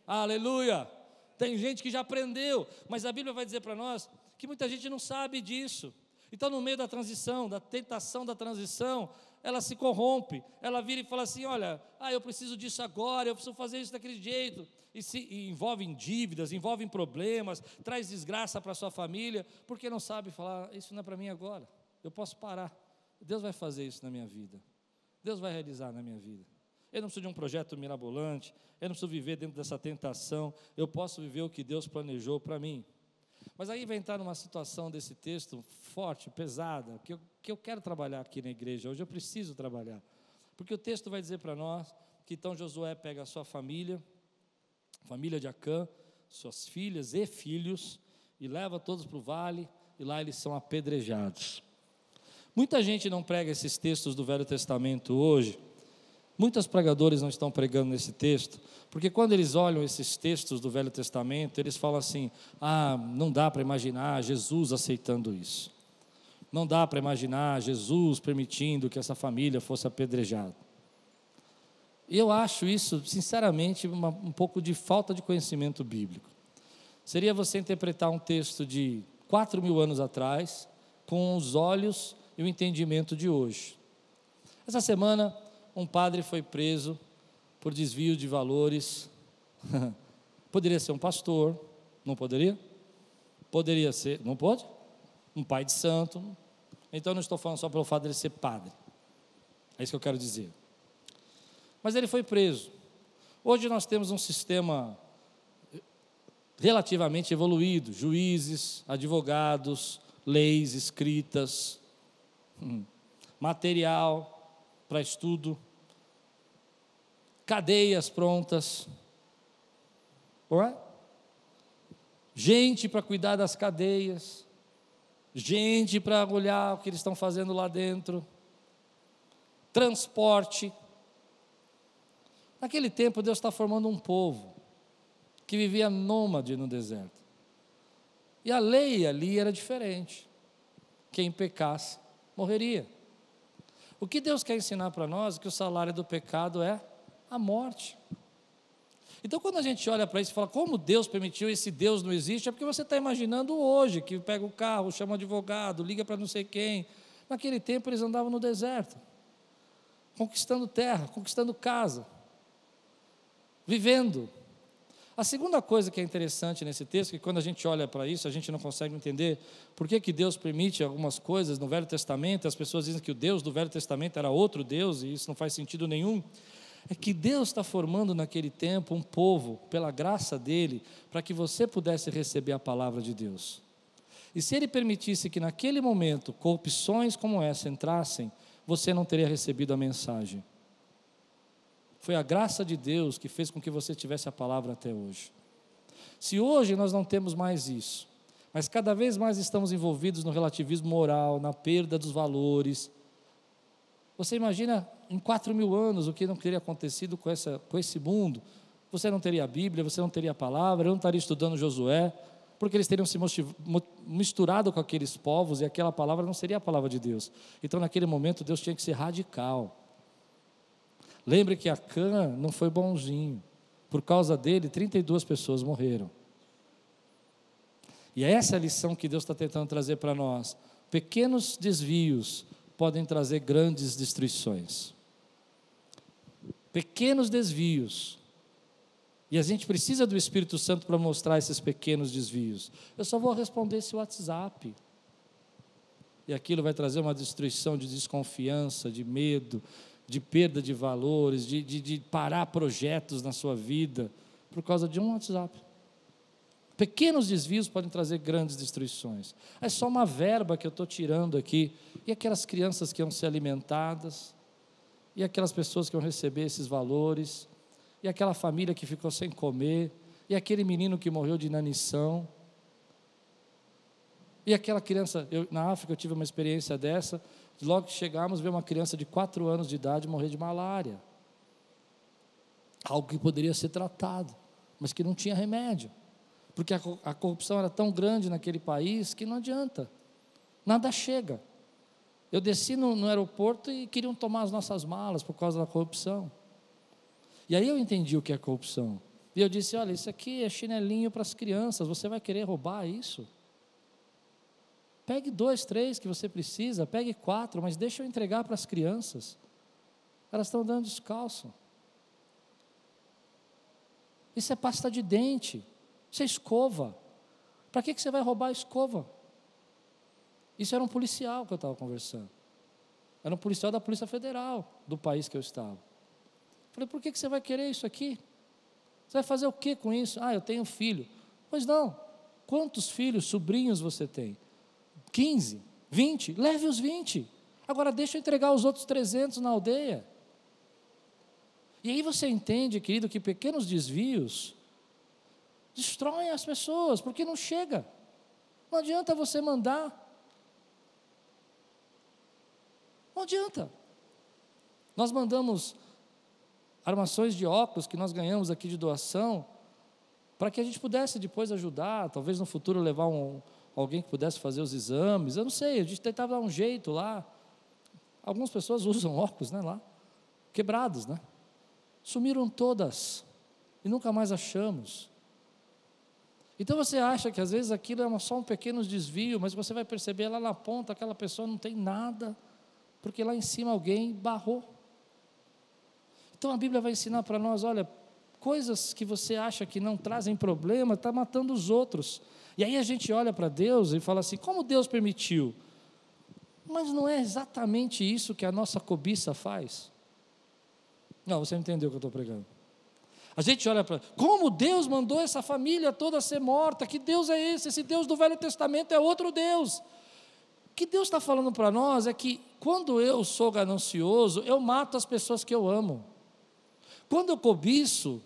Speaker 1: Aleluia! Tem gente que já aprendeu, mas a Bíblia vai dizer para nós que muita gente não sabe disso. Então, no meio da transição, da tentação da transição, ela se corrompe, ela vira e fala assim: olha, ah, eu preciso disso agora, eu preciso fazer isso daquele jeito. E se e envolve em dívidas, envolve em problemas, traz desgraça para sua família, porque não sabe falar, isso não é para mim agora, eu posso parar. Deus vai fazer isso na minha vida, Deus vai realizar na minha vida. Eu não preciso de um projeto mirabolante, eu não preciso viver dentro dessa tentação, eu posso viver o que Deus planejou para mim. Mas aí vai entrar numa situação desse texto forte, pesada, que eu, que eu quero trabalhar aqui na igreja, hoje eu preciso trabalhar. Porque o texto vai dizer para nós que então Josué pega a sua família, família de Acã, suas filhas e filhos, e leva todos para o vale, e lá eles são apedrejados. Muita gente não prega esses textos do Velho Testamento hoje. Muitos pregadores não estão pregando nesse texto, porque quando eles olham esses textos do Velho Testamento, eles falam assim: ah, não dá para imaginar Jesus aceitando isso. Não dá para imaginar Jesus permitindo que essa família fosse apedrejada. E eu acho isso, sinceramente, uma, um pouco de falta de conhecimento bíblico. Seria você interpretar um texto de quatro mil anos atrás com os olhos e o entendimento de hoje. Essa semana, um padre foi preso por desvio de valores. poderia ser um pastor, não poderia? Poderia ser, não pode? Um pai de santo. Então não estou falando só pelo fato de ele ser padre. É isso que eu quero dizer. Mas ele foi preso. Hoje nós temos um sistema relativamente evoluído, juízes, advogados, leis escritas, hum, material para estudo, cadeias prontas, gente para cuidar das cadeias, gente para olhar o que eles estão fazendo lá dentro, transporte. Naquele tempo, Deus está formando um povo que vivia nômade no deserto. E a lei ali era diferente. Quem pecasse, morreria. O que Deus quer ensinar para nós é que o salário do pecado é a morte. Então, quando a gente olha para isso e fala, como Deus permitiu esse Deus não existe, é porque você está imaginando hoje, que pega o carro, chama um advogado, liga para não sei quem. Naquele tempo eles andavam no deserto, conquistando terra, conquistando casa, vivendo. A segunda coisa que é interessante nesse texto, que quando a gente olha para isso, a gente não consegue entender por que, que Deus permite algumas coisas no Velho Testamento, as pessoas dizem que o Deus do Velho Testamento era outro Deus, e isso não faz sentido nenhum é que Deus está formando naquele tempo um povo, pela graça dele, para que você pudesse receber a palavra de Deus. E se ele permitisse que naquele momento corrupções como essa entrassem, você não teria recebido a mensagem. Foi a graça de Deus que fez com que você tivesse a palavra até hoje. Se hoje nós não temos mais isso, mas cada vez mais estamos envolvidos no relativismo moral, na perda dos valores, você imagina em quatro mil anos o que não teria acontecido com, essa, com esse mundo? Você não teria a Bíblia, você não teria a palavra, eu não estaria estudando Josué, porque eles teriam se misturado com aqueles povos e aquela palavra não seria a palavra de Deus. Então, naquele momento, Deus tinha que ser radical. Lembre que Acã não foi bonzinho. Por causa dele, 32 pessoas morreram. E é essa a lição que Deus está tentando trazer para nós. Pequenos desvios podem trazer grandes destruições. Pequenos desvios. E a gente precisa do Espírito Santo para mostrar esses pequenos desvios. Eu só vou responder esse WhatsApp. E aquilo vai trazer uma destruição de desconfiança, de medo, de perda de valores, de, de, de parar projetos na sua vida, por causa de um WhatsApp. Pequenos desvios podem trazer grandes destruições. É só uma verba que eu estou tirando aqui. E aquelas crianças que iam ser alimentadas, e aquelas pessoas que iam receber esses valores, e aquela família que ficou sem comer, e aquele menino que morreu de inanição. E aquela criança, eu, na África eu tive uma experiência dessa, logo que chegamos, ver uma criança de 4 anos de idade morrer de malária. Algo que poderia ser tratado, mas que não tinha remédio porque a, a corrupção era tão grande naquele país que não adianta, nada chega. Eu desci no, no aeroporto e queriam tomar as nossas malas por causa da corrupção. E aí eu entendi o que é corrupção. E eu disse: olha, isso aqui é chinelinho para as crianças, você vai querer roubar isso? Pegue dois, três que você precisa, pegue quatro, mas deixa eu entregar para as crianças. Elas estão dando descalço. Isso é pasta de dente. Isso é escova. Para que, que você vai roubar a escova? Isso era um policial que eu estava conversando. Era um policial da Polícia Federal do país que eu estava. Falei, por que, que você vai querer isso aqui? Você vai fazer o que com isso? Ah, eu tenho filho. Pois não. Quantos filhos, sobrinhos você tem? 15? 20? Leve os 20. Agora deixa eu entregar os outros 300 na aldeia. E aí você entende, querido, que pequenos desvios destroem as pessoas, porque não chega. Não adianta você mandar. Adianta. Nós mandamos armações de óculos que nós ganhamos aqui de doação, para que a gente pudesse depois ajudar, talvez no futuro levar um, alguém que pudesse fazer os exames, eu não sei, a gente tentava dar um jeito lá. Algumas pessoas usam óculos, né, lá, quebrados, né? Sumiram todas e nunca mais achamos. Então você acha que às vezes aquilo é só um pequeno desvio, mas você vai perceber lá na ponta aquela pessoa não tem nada, porque lá em cima alguém barrou. Então a Bíblia vai ensinar para nós: olha, coisas que você acha que não trazem problema, está matando os outros. E aí a gente olha para Deus e fala assim: como Deus permitiu? Mas não é exatamente isso que a nossa cobiça faz. Não, você entendeu o que eu estou pregando. A gente olha para como Deus mandou essa família toda ser morta, que Deus é esse? Esse Deus do Velho Testamento é outro Deus. O que Deus está falando para nós é que quando eu sou ganancioso, eu mato as pessoas que eu amo. Quando eu cobiço,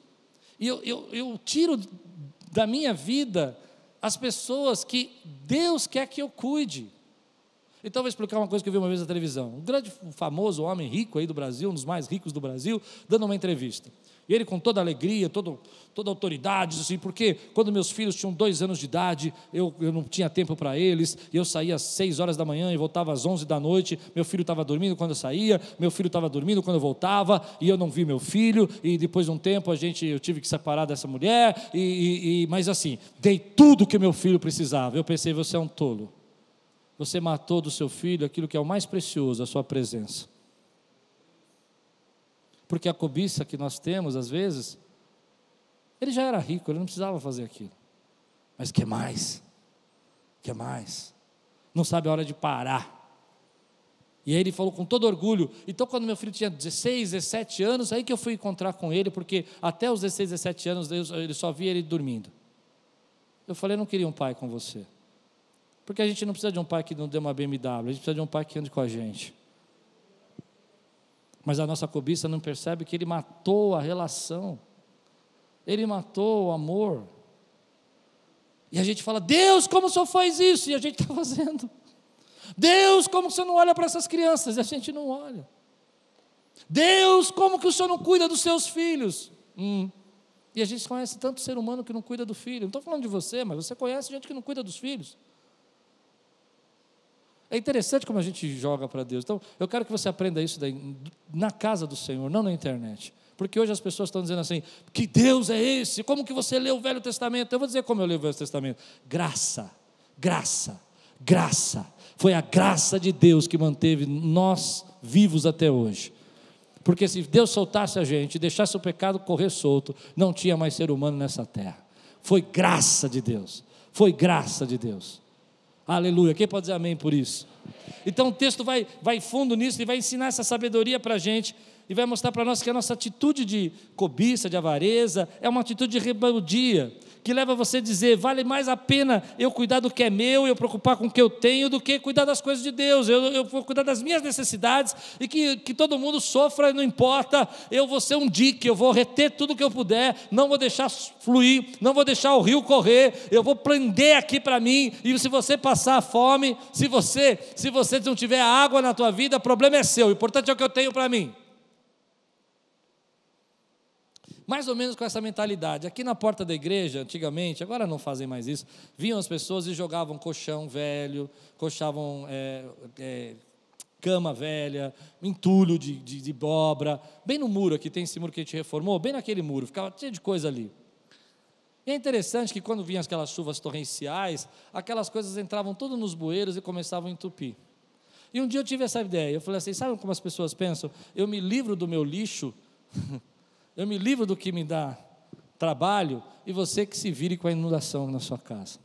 Speaker 1: eu, eu, eu tiro da minha vida as pessoas que Deus quer que eu cuide. Então, vou explicar uma coisa que eu vi uma vez na televisão. Um grande, famoso homem rico aí do Brasil, um dos mais ricos do Brasil, dando uma entrevista. E ele, com toda alegria, todo, toda autoridade, assim, porque quando meus filhos tinham dois anos de idade, eu, eu não tinha tempo para eles, e eu saía às seis horas da manhã e voltava às onze da noite. Meu filho estava dormindo quando eu saía, meu filho estava dormindo quando eu voltava, e eu não vi meu filho. E depois de um tempo, a gente, eu tive que separar dessa mulher, e, e, e mas assim, dei tudo que meu filho precisava. Eu pensei, você é um tolo. Você matou do seu filho aquilo que é o mais precioso, a sua presença. Porque a cobiça que nós temos, às vezes, ele já era rico, ele não precisava fazer aquilo. Mas quer mais? Quer mais? Não sabe a hora de parar. E aí ele falou com todo orgulho. Então, quando meu filho tinha 16, 17 anos, aí que eu fui encontrar com ele, porque até os 16, 17 anos ele só via ele dormindo. Eu falei, não queria um pai com você. Porque a gente não precisa de um pai que não dê uma BMW, a gente precisa de um pai que ande com a gente. Mas a nossa cobiça não percebe que ele matou a relação, ele matou o amor. E a gente fala, Deus, como o Senhor faz isso? E a gente está fazendo. Deus, como o Senhor não olha para essas crianças? E a gente não olha. Deus, como que o Senhor não cuida dos seus filhos? Hum. E a gente conhece tanto ser humano que não cuida do filho. Não estou falando de você, mas você conhece gente que não cuida dos filhos. É interessante como a gente joga para Deus. Então, eu quero que você aprenda isso daí, na casa do Senhor, não na internet. Porque hoje as pessoas estão dizendo assim: que Deus é esse? Como que você lê o Velho Testamento? Eu vou dizer como eu leio o Velho Testamento: graça, graça, graça. Foi a graça de Deus que manteve nós vivos até hoje. Porque se Deus soltasse a gente, deixasse o pecado correr solto, não tinha mais ser humano nessa terra. Foi graça de Deus. Foi graça de Deus. Aleluia. Quem pode dizer amém por isso? Então o texto vai, vai fundo nisso e vai ensinar essa sabedoria para a gente e vai mostrar para nós que a nossa atitude de cobiça, de avareza, é uma atitude de rebeldia que leva você a dizer: vale mais a pena eu cuidar do que é meu, eu preocupar com o que eu tenho, do que cuidar das coisas de Deus. Eu, eu vou cuidar das minhas necessidades e que, que todo mundo sofra, não importa. Eu vou ser um dique, eu vou reter tudo que eu puder, não vou deixar fluir, não vou deixar o rio correr, eu vou prender aqui para mim. E se você passar fome, se você, se você não tiver água na tua vida, o problema é seu. O importante é o que eu tenho para mim. Mais ou menos com essa mentalidade. Aqui na porta da igreja, antigamente, agora não fazem mais isso, vinham as pessoas e jogavam colchão velho, colchavam é, é, cama velha, entulho de, de, de bem no muro aqui, tem esse muro que a gente reformou, bem naquele muro, ficava cheio de coisa ali. E é interessante que quando vinham aquelas chuvas torrenciais, aquelas coisas entravam tudo nos bueiros e começavam a entupir. E um dia eu tive essa ideia, eu falei assim, sabe como as pessoas pensam? Eu me livro do meu lixo eu me livro do que me dá trabalho e você que se vire com a inundação na sua casa.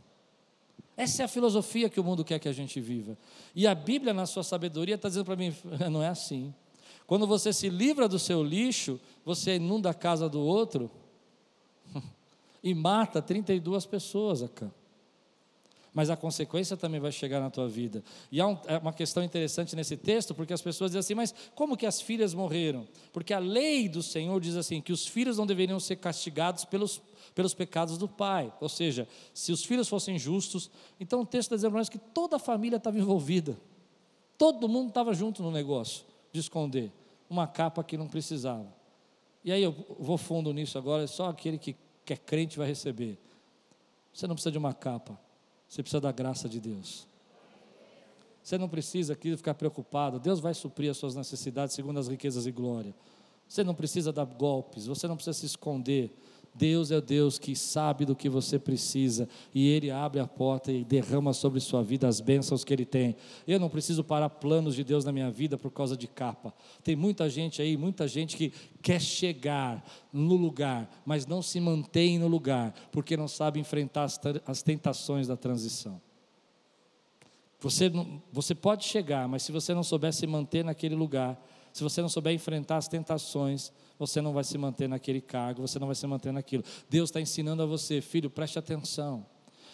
Speaker 1: Essa é a filosofia que o mundo quer que a gente viva. E a Bíblia, na sua sabedoria, está dizendo para mim: não é assim. Quando você se livra do seu lixo, você inunda a casa do outro e mata 32 pessoas acá mas a consequência também vai chegar na tua vida. E há um, é uma questão interessante nesse texto, porque as pessoas dizem assim, mas como que as filhas morreram? Porque a lei do Senhor diz assim, que os filhos não deveriam ser castigados pelos, pelos pecados do pai. Ou seja, se os filhos fossem justos, então o texto está dizendo para nós que toda a família estava envolvida. Todo mundo estava junto no negócio de esconder uma capa que não precisava. E aí eu vou fundo nisso agora, só aquele que, que é crente vai receber. Você não precisa de uma capa, você precisa da graça de Deus. Você não precisa aqui ficar preocupado, Deus vai suprir as suas necessidades segundo as riquezas e glória. Você não precisa dar golpes, você não precisa se esconder. Deus é o Deus que sabe do que você precisa e Ele abre a porta e derrama sobre sua vida as bênçãos que Ele tem. Eu não preciso parar planos de Deus na minha vida por causa de capa. Tem muita gente aí, muita gente que quer chegar no lugar, mas não se mantém no lugar porque não sabe enfrentar as tentações da transição. Você, você pode chegar, mas se você não souber se manter naquele lugar, se você não souber enfrentar as tentações, você não vai se manter naquele cargo, você não vai se manter naquilo. Deus está ensinando a você, filho, preste atenção.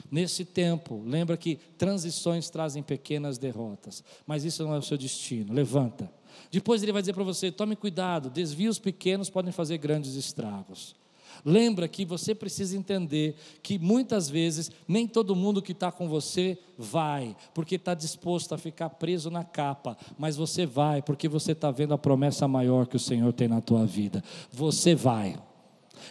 Speaker 1: Nesse tempo, lembra que transições trazem pequenas derrotas, mas isso não é o seu destino. Levanta. Depois ele vai dizer para você: tome cuidado, desvios pequenos podem fazer grandes estragos. Lembra que você precisa entender que muitas vezes nem todo mundo que está com você vai, porque está disposto a ficar preso na capa, mas você vai, porque você está vendo a promessa maior que o Senhor tem na tua vida. Você vai.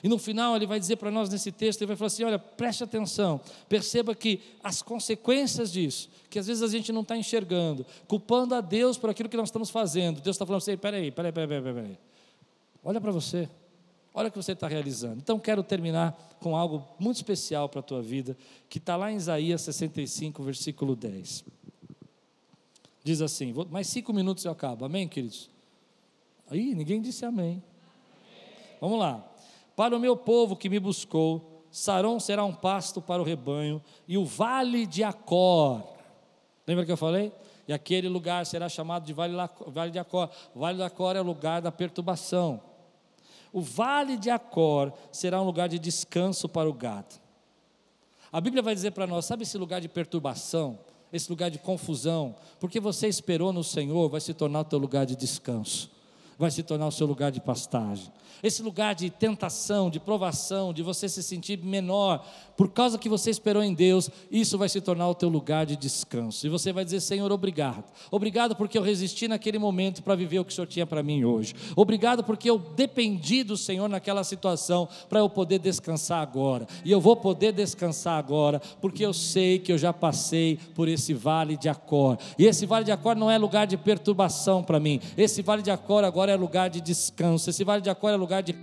Speaker 1: E no final ele vai dizer para nós nesse texto, ele vai falar assim: olha, preste atenção, perceba que as consequências disso, que às vezes a gente não está enxergando, culpando a Deus por aquilo que nós estamos fazendo. Deus está falando assim: peraí, peraí, peraí, peraí, peraí. Olha para você. Olha o que você está realizando. Então, quero terminar com algo muito especial para a tua vida, que está lá em Isaías 65, versículo 10. Diz assim: mais cinco minutos eu acabo. Amém, queridos? Aí, ninguém disse amém. Vamos lá. Para o meu povo que me buscou, Sarão será um pasto para o rebanho, e o vale de Acor. Lembra que eu falei? E aquele lugar será chamado de vale, de Acor. Vale de Acor é o lugar da perturbação. O vale de Acor será um lugar de descanso para o gado. A Bíblia vai dizer para nós: sabe esse lugar de perturbação, esse lugar de confusão? Porque você esperou no Senhor, vai se tornar o teu lugar de descanso, vai se tornar o seu lugar de pastagem esse lugar de tentação, de provação, de você se sentir menor, por causa que você esperou em Deus, isso vai se tornar o teu lugar de descanso. E você vai dizer: Senhor, obrigado. Obrigado porque eu resisti naquele momento para viver o que o Senhor tinha para mim hoje. Obrigado porque eu dependi do Senhor naquela situação para eu poder descansar agora. E eu vou poder descansar agora, porque eu sei que eu já passei por esse vale de Acor. E esse vale de Acor não é lugar de perturbação para mim. Esse vale de Acor agora é lugar de descanso. Esse vale de Acor é lugar de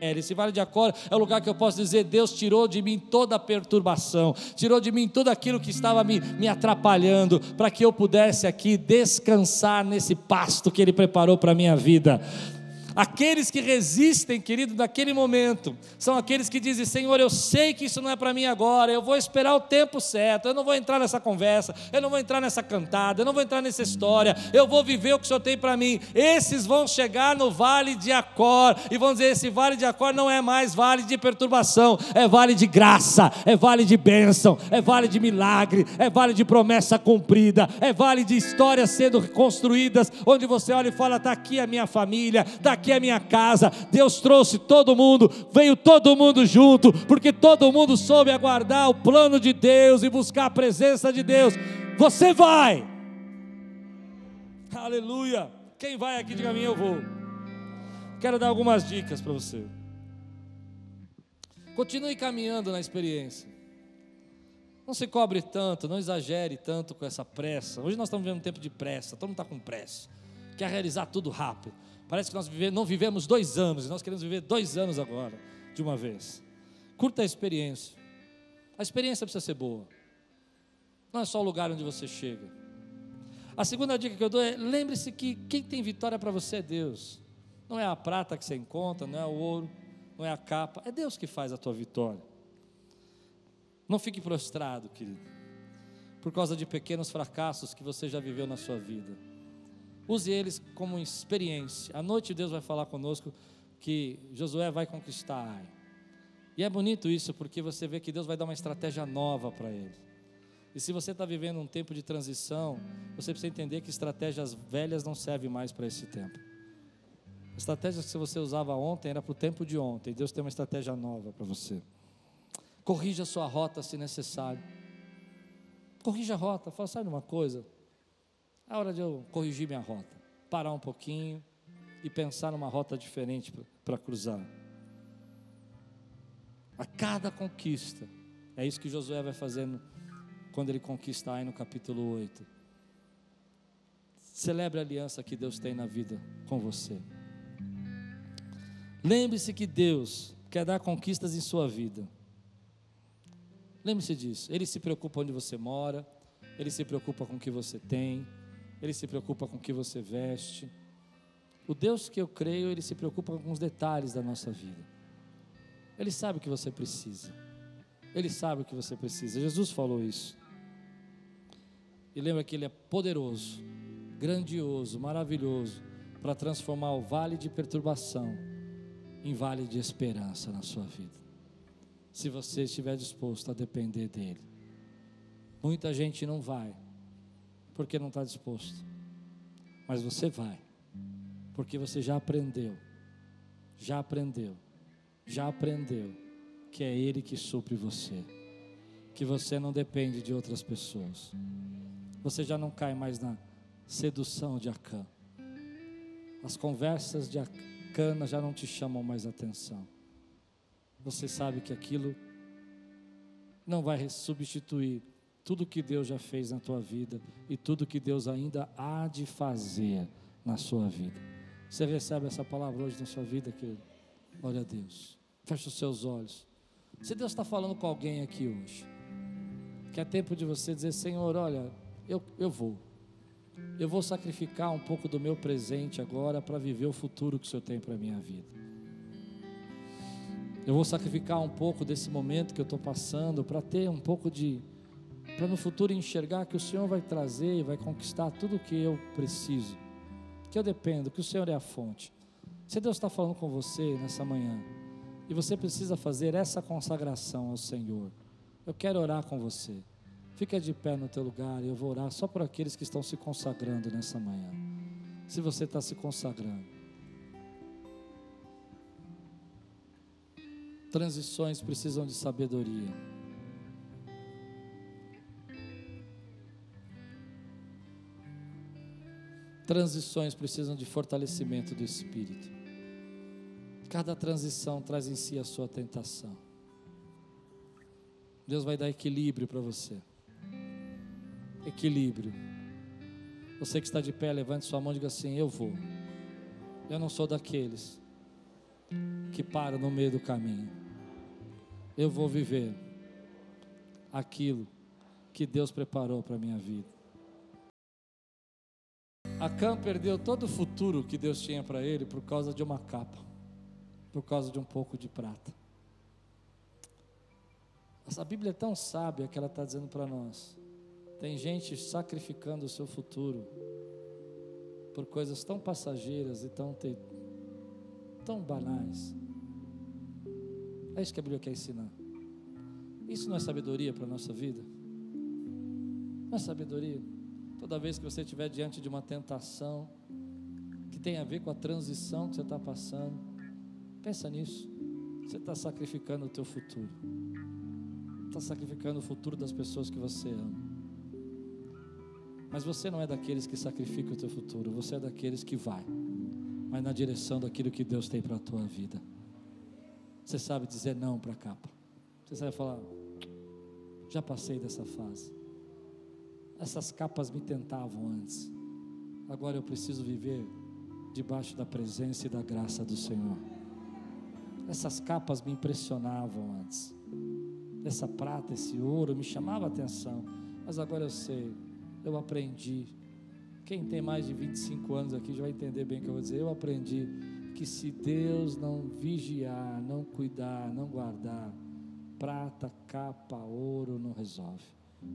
Speaker 1: esse vale de Acor é o lugar que eu posso dizer: Deus tirou de mim toda a perturbação, tirou de mim tudo aquilo que estava me, me atrapalhando, para que eu pudesse aqui descansar nesse pasto que Ele preparou para a minha vida. Aqueles que resistem, querido, naquele momento, são aqueles que dizem: Senhor, eu sei que isso não é para mim agora, eu vou esperar o tempo certo, eu não vou entrar nessa conversa, eu não vou entrar nessa cantada, eu não vou entrar nessa história, eu vou viver o que o Senhor tem para mim. Esses vão chegar no vale de Acor e vão dizer: esse vale de Acor não é mais vale de perturbação, é vale de graça, é vale de bênção, é vale de milagre, é vale de promessa cumprida, é vale de histórias sendo construídas, onde você olha e fala: está aqui a minha família, está aqui aqui a minha casa. Deus trouxe todo mundo, veio todo mundo junto, porque todo mundo soube aguardar o plano de Deus e buscar a presença de Deus. Você vai. Aleluia. Quem vai aqui, diga a mim, eu vou. Quero dar algumas dicas para você. Continue caminhando na experiência. Não se cobre tanto, não exagere tanto com essa pressa. Hoje nós estamos vivendo um tempo de pressa, todo mundo está com pressa. Quer realizar tudo rápido. Parece que nós vive, não vivemos dois anos, e nós queremos viver dois anos agora, de uma vez. Curta a experiência. A experiência precisa ser boa. Não é só o lugar onde você chega. A segunda dica que eu dou é: lembre-se que quem tem vitória para você é Deus. Não é a prata que você encontra, não é o ouro, não é a capa, é Deus que faz a tua vitória. Não fique prostrado, querido, por causa de pequenos fracassos que você já viveu na sua vida. Use eles como experiência. À noite Deus vai falar conosco que Josué vai conquistar. E é bonito isso porque você vê que Deus vai dar uma estratégia nova para ele. E se você está vivendo um tempo de transição, você precisa entender que estratégias velhas não servem mais para esse tempo. Estratégias que você usava ontem era para o tempo de ontem. Deus tem uma estratégia nova para você. Corrija sua rota se necessário. Corrija a rota. Fala, sabe uma coisa? É hora de eu corrigir minha rota, parar um pouquinho e pensar numa rota diferente para cruzar. A cada conquista, é isso que Josué vai fazendo quando ele conquista aí no capítulo 8. Celebre a aliança que Deus tem na vida com você. Lembre-se que Deus quer dar conquistas em sua vida. Lembre-se disso. Ele se preocupa onde você mora, ele se preocupa com o que você tem, ele se preocupa com o que você veste. O Deus que eu creio, ele se preocupa com os detalhes da nossa vida. Ele sabe o que você precisa. Ele sabe o que você precisa. Jesus falou isso. E lembra que ele é poderoso, grandioso, maravilhoso para transformar o vale de perturbação em vale de esperança na sua vida. Se você estiver disposto a depender dele. Muita gente não vai porque não está disposto. Mas você vai, porque você já aprendeu, já aprendeu, já aprendeu que é Ele que supre você, que você não depende de outras pessoas, você já não cai mais na sedução de Acã, as conversas de Acana já não te chamam mais atenção, você sabe que aquilo não vai substituir tudo que Deus já fez na tua vida e tudo que Deus ainda há de fazer na sua vida. Você recebe essa palavra hoje na sua vida, querido? Glória a Deus. Feche os seus olhos. Se Deus está falando com alguém aqui hoje, que é tempo de você dizer: Senhor, olha, eu, eu vou. Eu vou sacrificar um pouco do meu presente agora para viver o futuro que o Senhor tem para a minha vida. Eu vou sacrificar um pouco desse momento que eu estou passando para ter um pouco de para no futuro enxergar que o Senhor vai trazer e vai conquistar tudo o que eu preciso, que eu dependo, que o Senhor é a fonte. Se Deus está falando com você nessa manhã e você precisa fazer essa consagração ao Senhor, eu quero orar com você. Fica de pé no teu lugar e eu vou orar só por aqueles que estão se consagrando nessa manhã. Se você está se consagrando. Transições precisam de sabedoria. Transições precisam de fortalecimento do espírito. Cada transição traz em si a sua tentação. Deus vai dar equilíbrio para você. Equilíbrio. Você que está de pé, levante sua mão e diga assim: Eu vou. Eu não sou daqueles que param no meio do caminho. Eu vou viver aquilo que Deus preparou para a minha vida. Acã perdeu todo o futuro que Deus tinha para ele por causa de uma capa, por causa de um pouco de prata. Essa Bíblia é tão sábia que ela está dizendo para nós: tem gente sacrificando o seu futuro por coisas tão passageiras e tão, tão banais. É isso que a Bíblia quer ensinar. Isso não é sabedoria para a nossa vida? Não é sabedoria? Toda vez que você estiver diante de uma tentação que tem a ver com a transição que você está passando, pensa nisso. Você está sacrificando o teu futuro. Está sacrificando o futuro das pessoas que você ama. Mas você não é daqueles que sacrificam o teu futuro, você é daqueles que vai, mas na direção daquilo que Deus tem para a tua vida. Você sabe dizer não para a capa. Você sabe falar, já passei dessa fase. Essas capas me tentavam antes. Agora eu preciso viver debaixo da presença e da graça do Senhor. Essas capas me impressionavam antes. Essa prata, esse ouro me chamava a atenção. Mas agora eu sei, eu aprendi. Quem tem mais de 25 anos aqui já vai entender bem o que eu vou dizer. Eu aprendi que se Deus não vigiar, não cuidar, não guardar, prata, capa, ouro não resolve.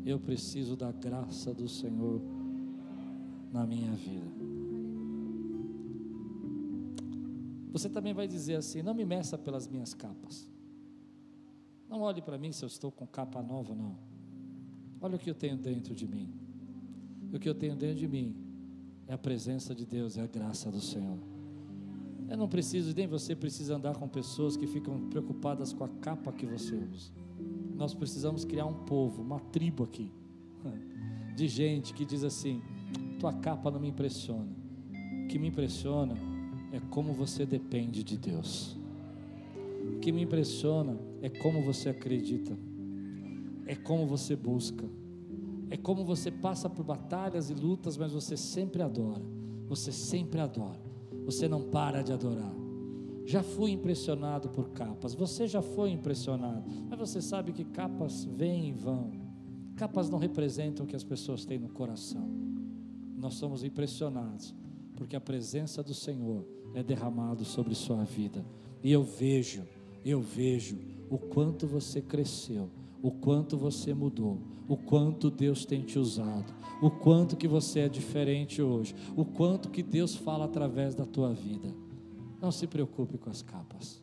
Speaker 1: Eu preciso da graça do Senhor na minha vida. Você também vai dizer assim: não me meça pelas minhas capas. Não olhe para mim se eu estou com capa nova, não. Olha o que eu tenho dentro de mim. O que eu tenho dentro de mim é a presença de Deus, é a graça do Senhor. Eu não preciso, nem você precisa andar com pessoas que ficam preocupadas com a capa que você usa. Nós precisamos criar um povo, uma tribo aqui, de gente que diz assim: tua capa não me impressiona. O que me impressiona é como você depende de Deus. O que me impressiona é como você acredita, é como você busca, é como você passa por batalhas e lutas, mas você sempre adora, você sempre adora, você não para de adorar. Já fui impressionado por capas, você já foi impressionado, mas você sabe que capas vêm e vão, capas não representam o que as pessoas têm no coração. Nós somos impressionados, porque a presença do Senhor é derramado sobre sua vida, e eu vejo, eu vejo o quanto você cresceu, o quanto você mudou, o quanto Deus tem te usado, o quanto que você é diferente hoje, o quanto que Deus fala através da tua vida. Não se preocupe com as capas.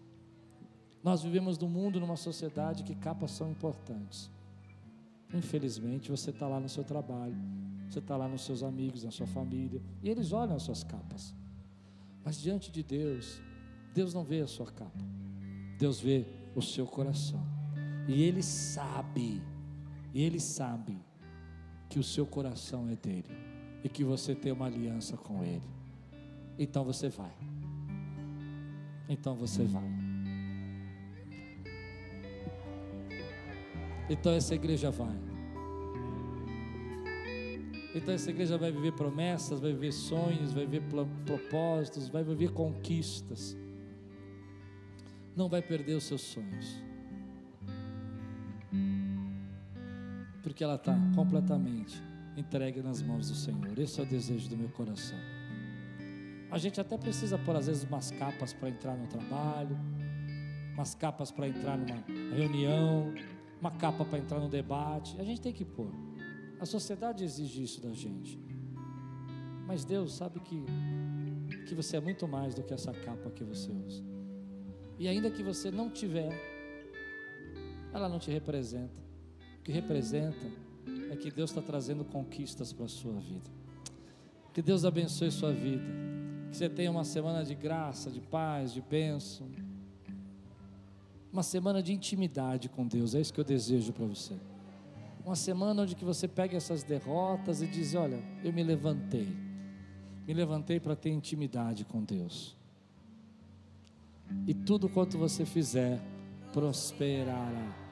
Speaker 1: Nós vivemos num mundo, numa sociedade que capas são importantes. Infelizmente, você está lá no seu trabalho, você está lá nos seus amigos, na sua família, e eles olham as suas capas. Mas diante de Deus, Deus não vê a sua capa, Deus vê o seu coração. E Ele sabe, Ele sabe que o seu coração é dele e que você tem uma aliança com Ele. Então você vai. Então você vai. Então essa igreja vai. Então essa igreja vai viver promessas, vai viver sonhos, vai viver propósitos, vai viver conquistas. Não vai perder os seus sonhos. Porque ela está completamente entregue nas mãos do Senhor. Esse é o desejo do meu coração. A gente até precisa pôr às vezes umas capas para entrar no trabalho, umas capas para entrar numa reunião, uma capa para entrar no debate. A gente tem que pôr. A sociedade exige isso da gente. Mas Deus sabe que que você é muito mais do que essa capa que você usa. E ainda que você não tiver, ela não te representa. O que representa é que Deus está trazendo conquistas para a sua vida. Que Deus abençoe sua vida. Que você tenha uma semana de graça, de paz, de bênção. Uma semana de intimidade com Deus. É isso que eu desejo para você. Uma semana onde que você pega essas derrotas e diz: Olha, eu me levantei. Me levantei para ter intimidade com Deus. E tudo quanto você fizer prosperará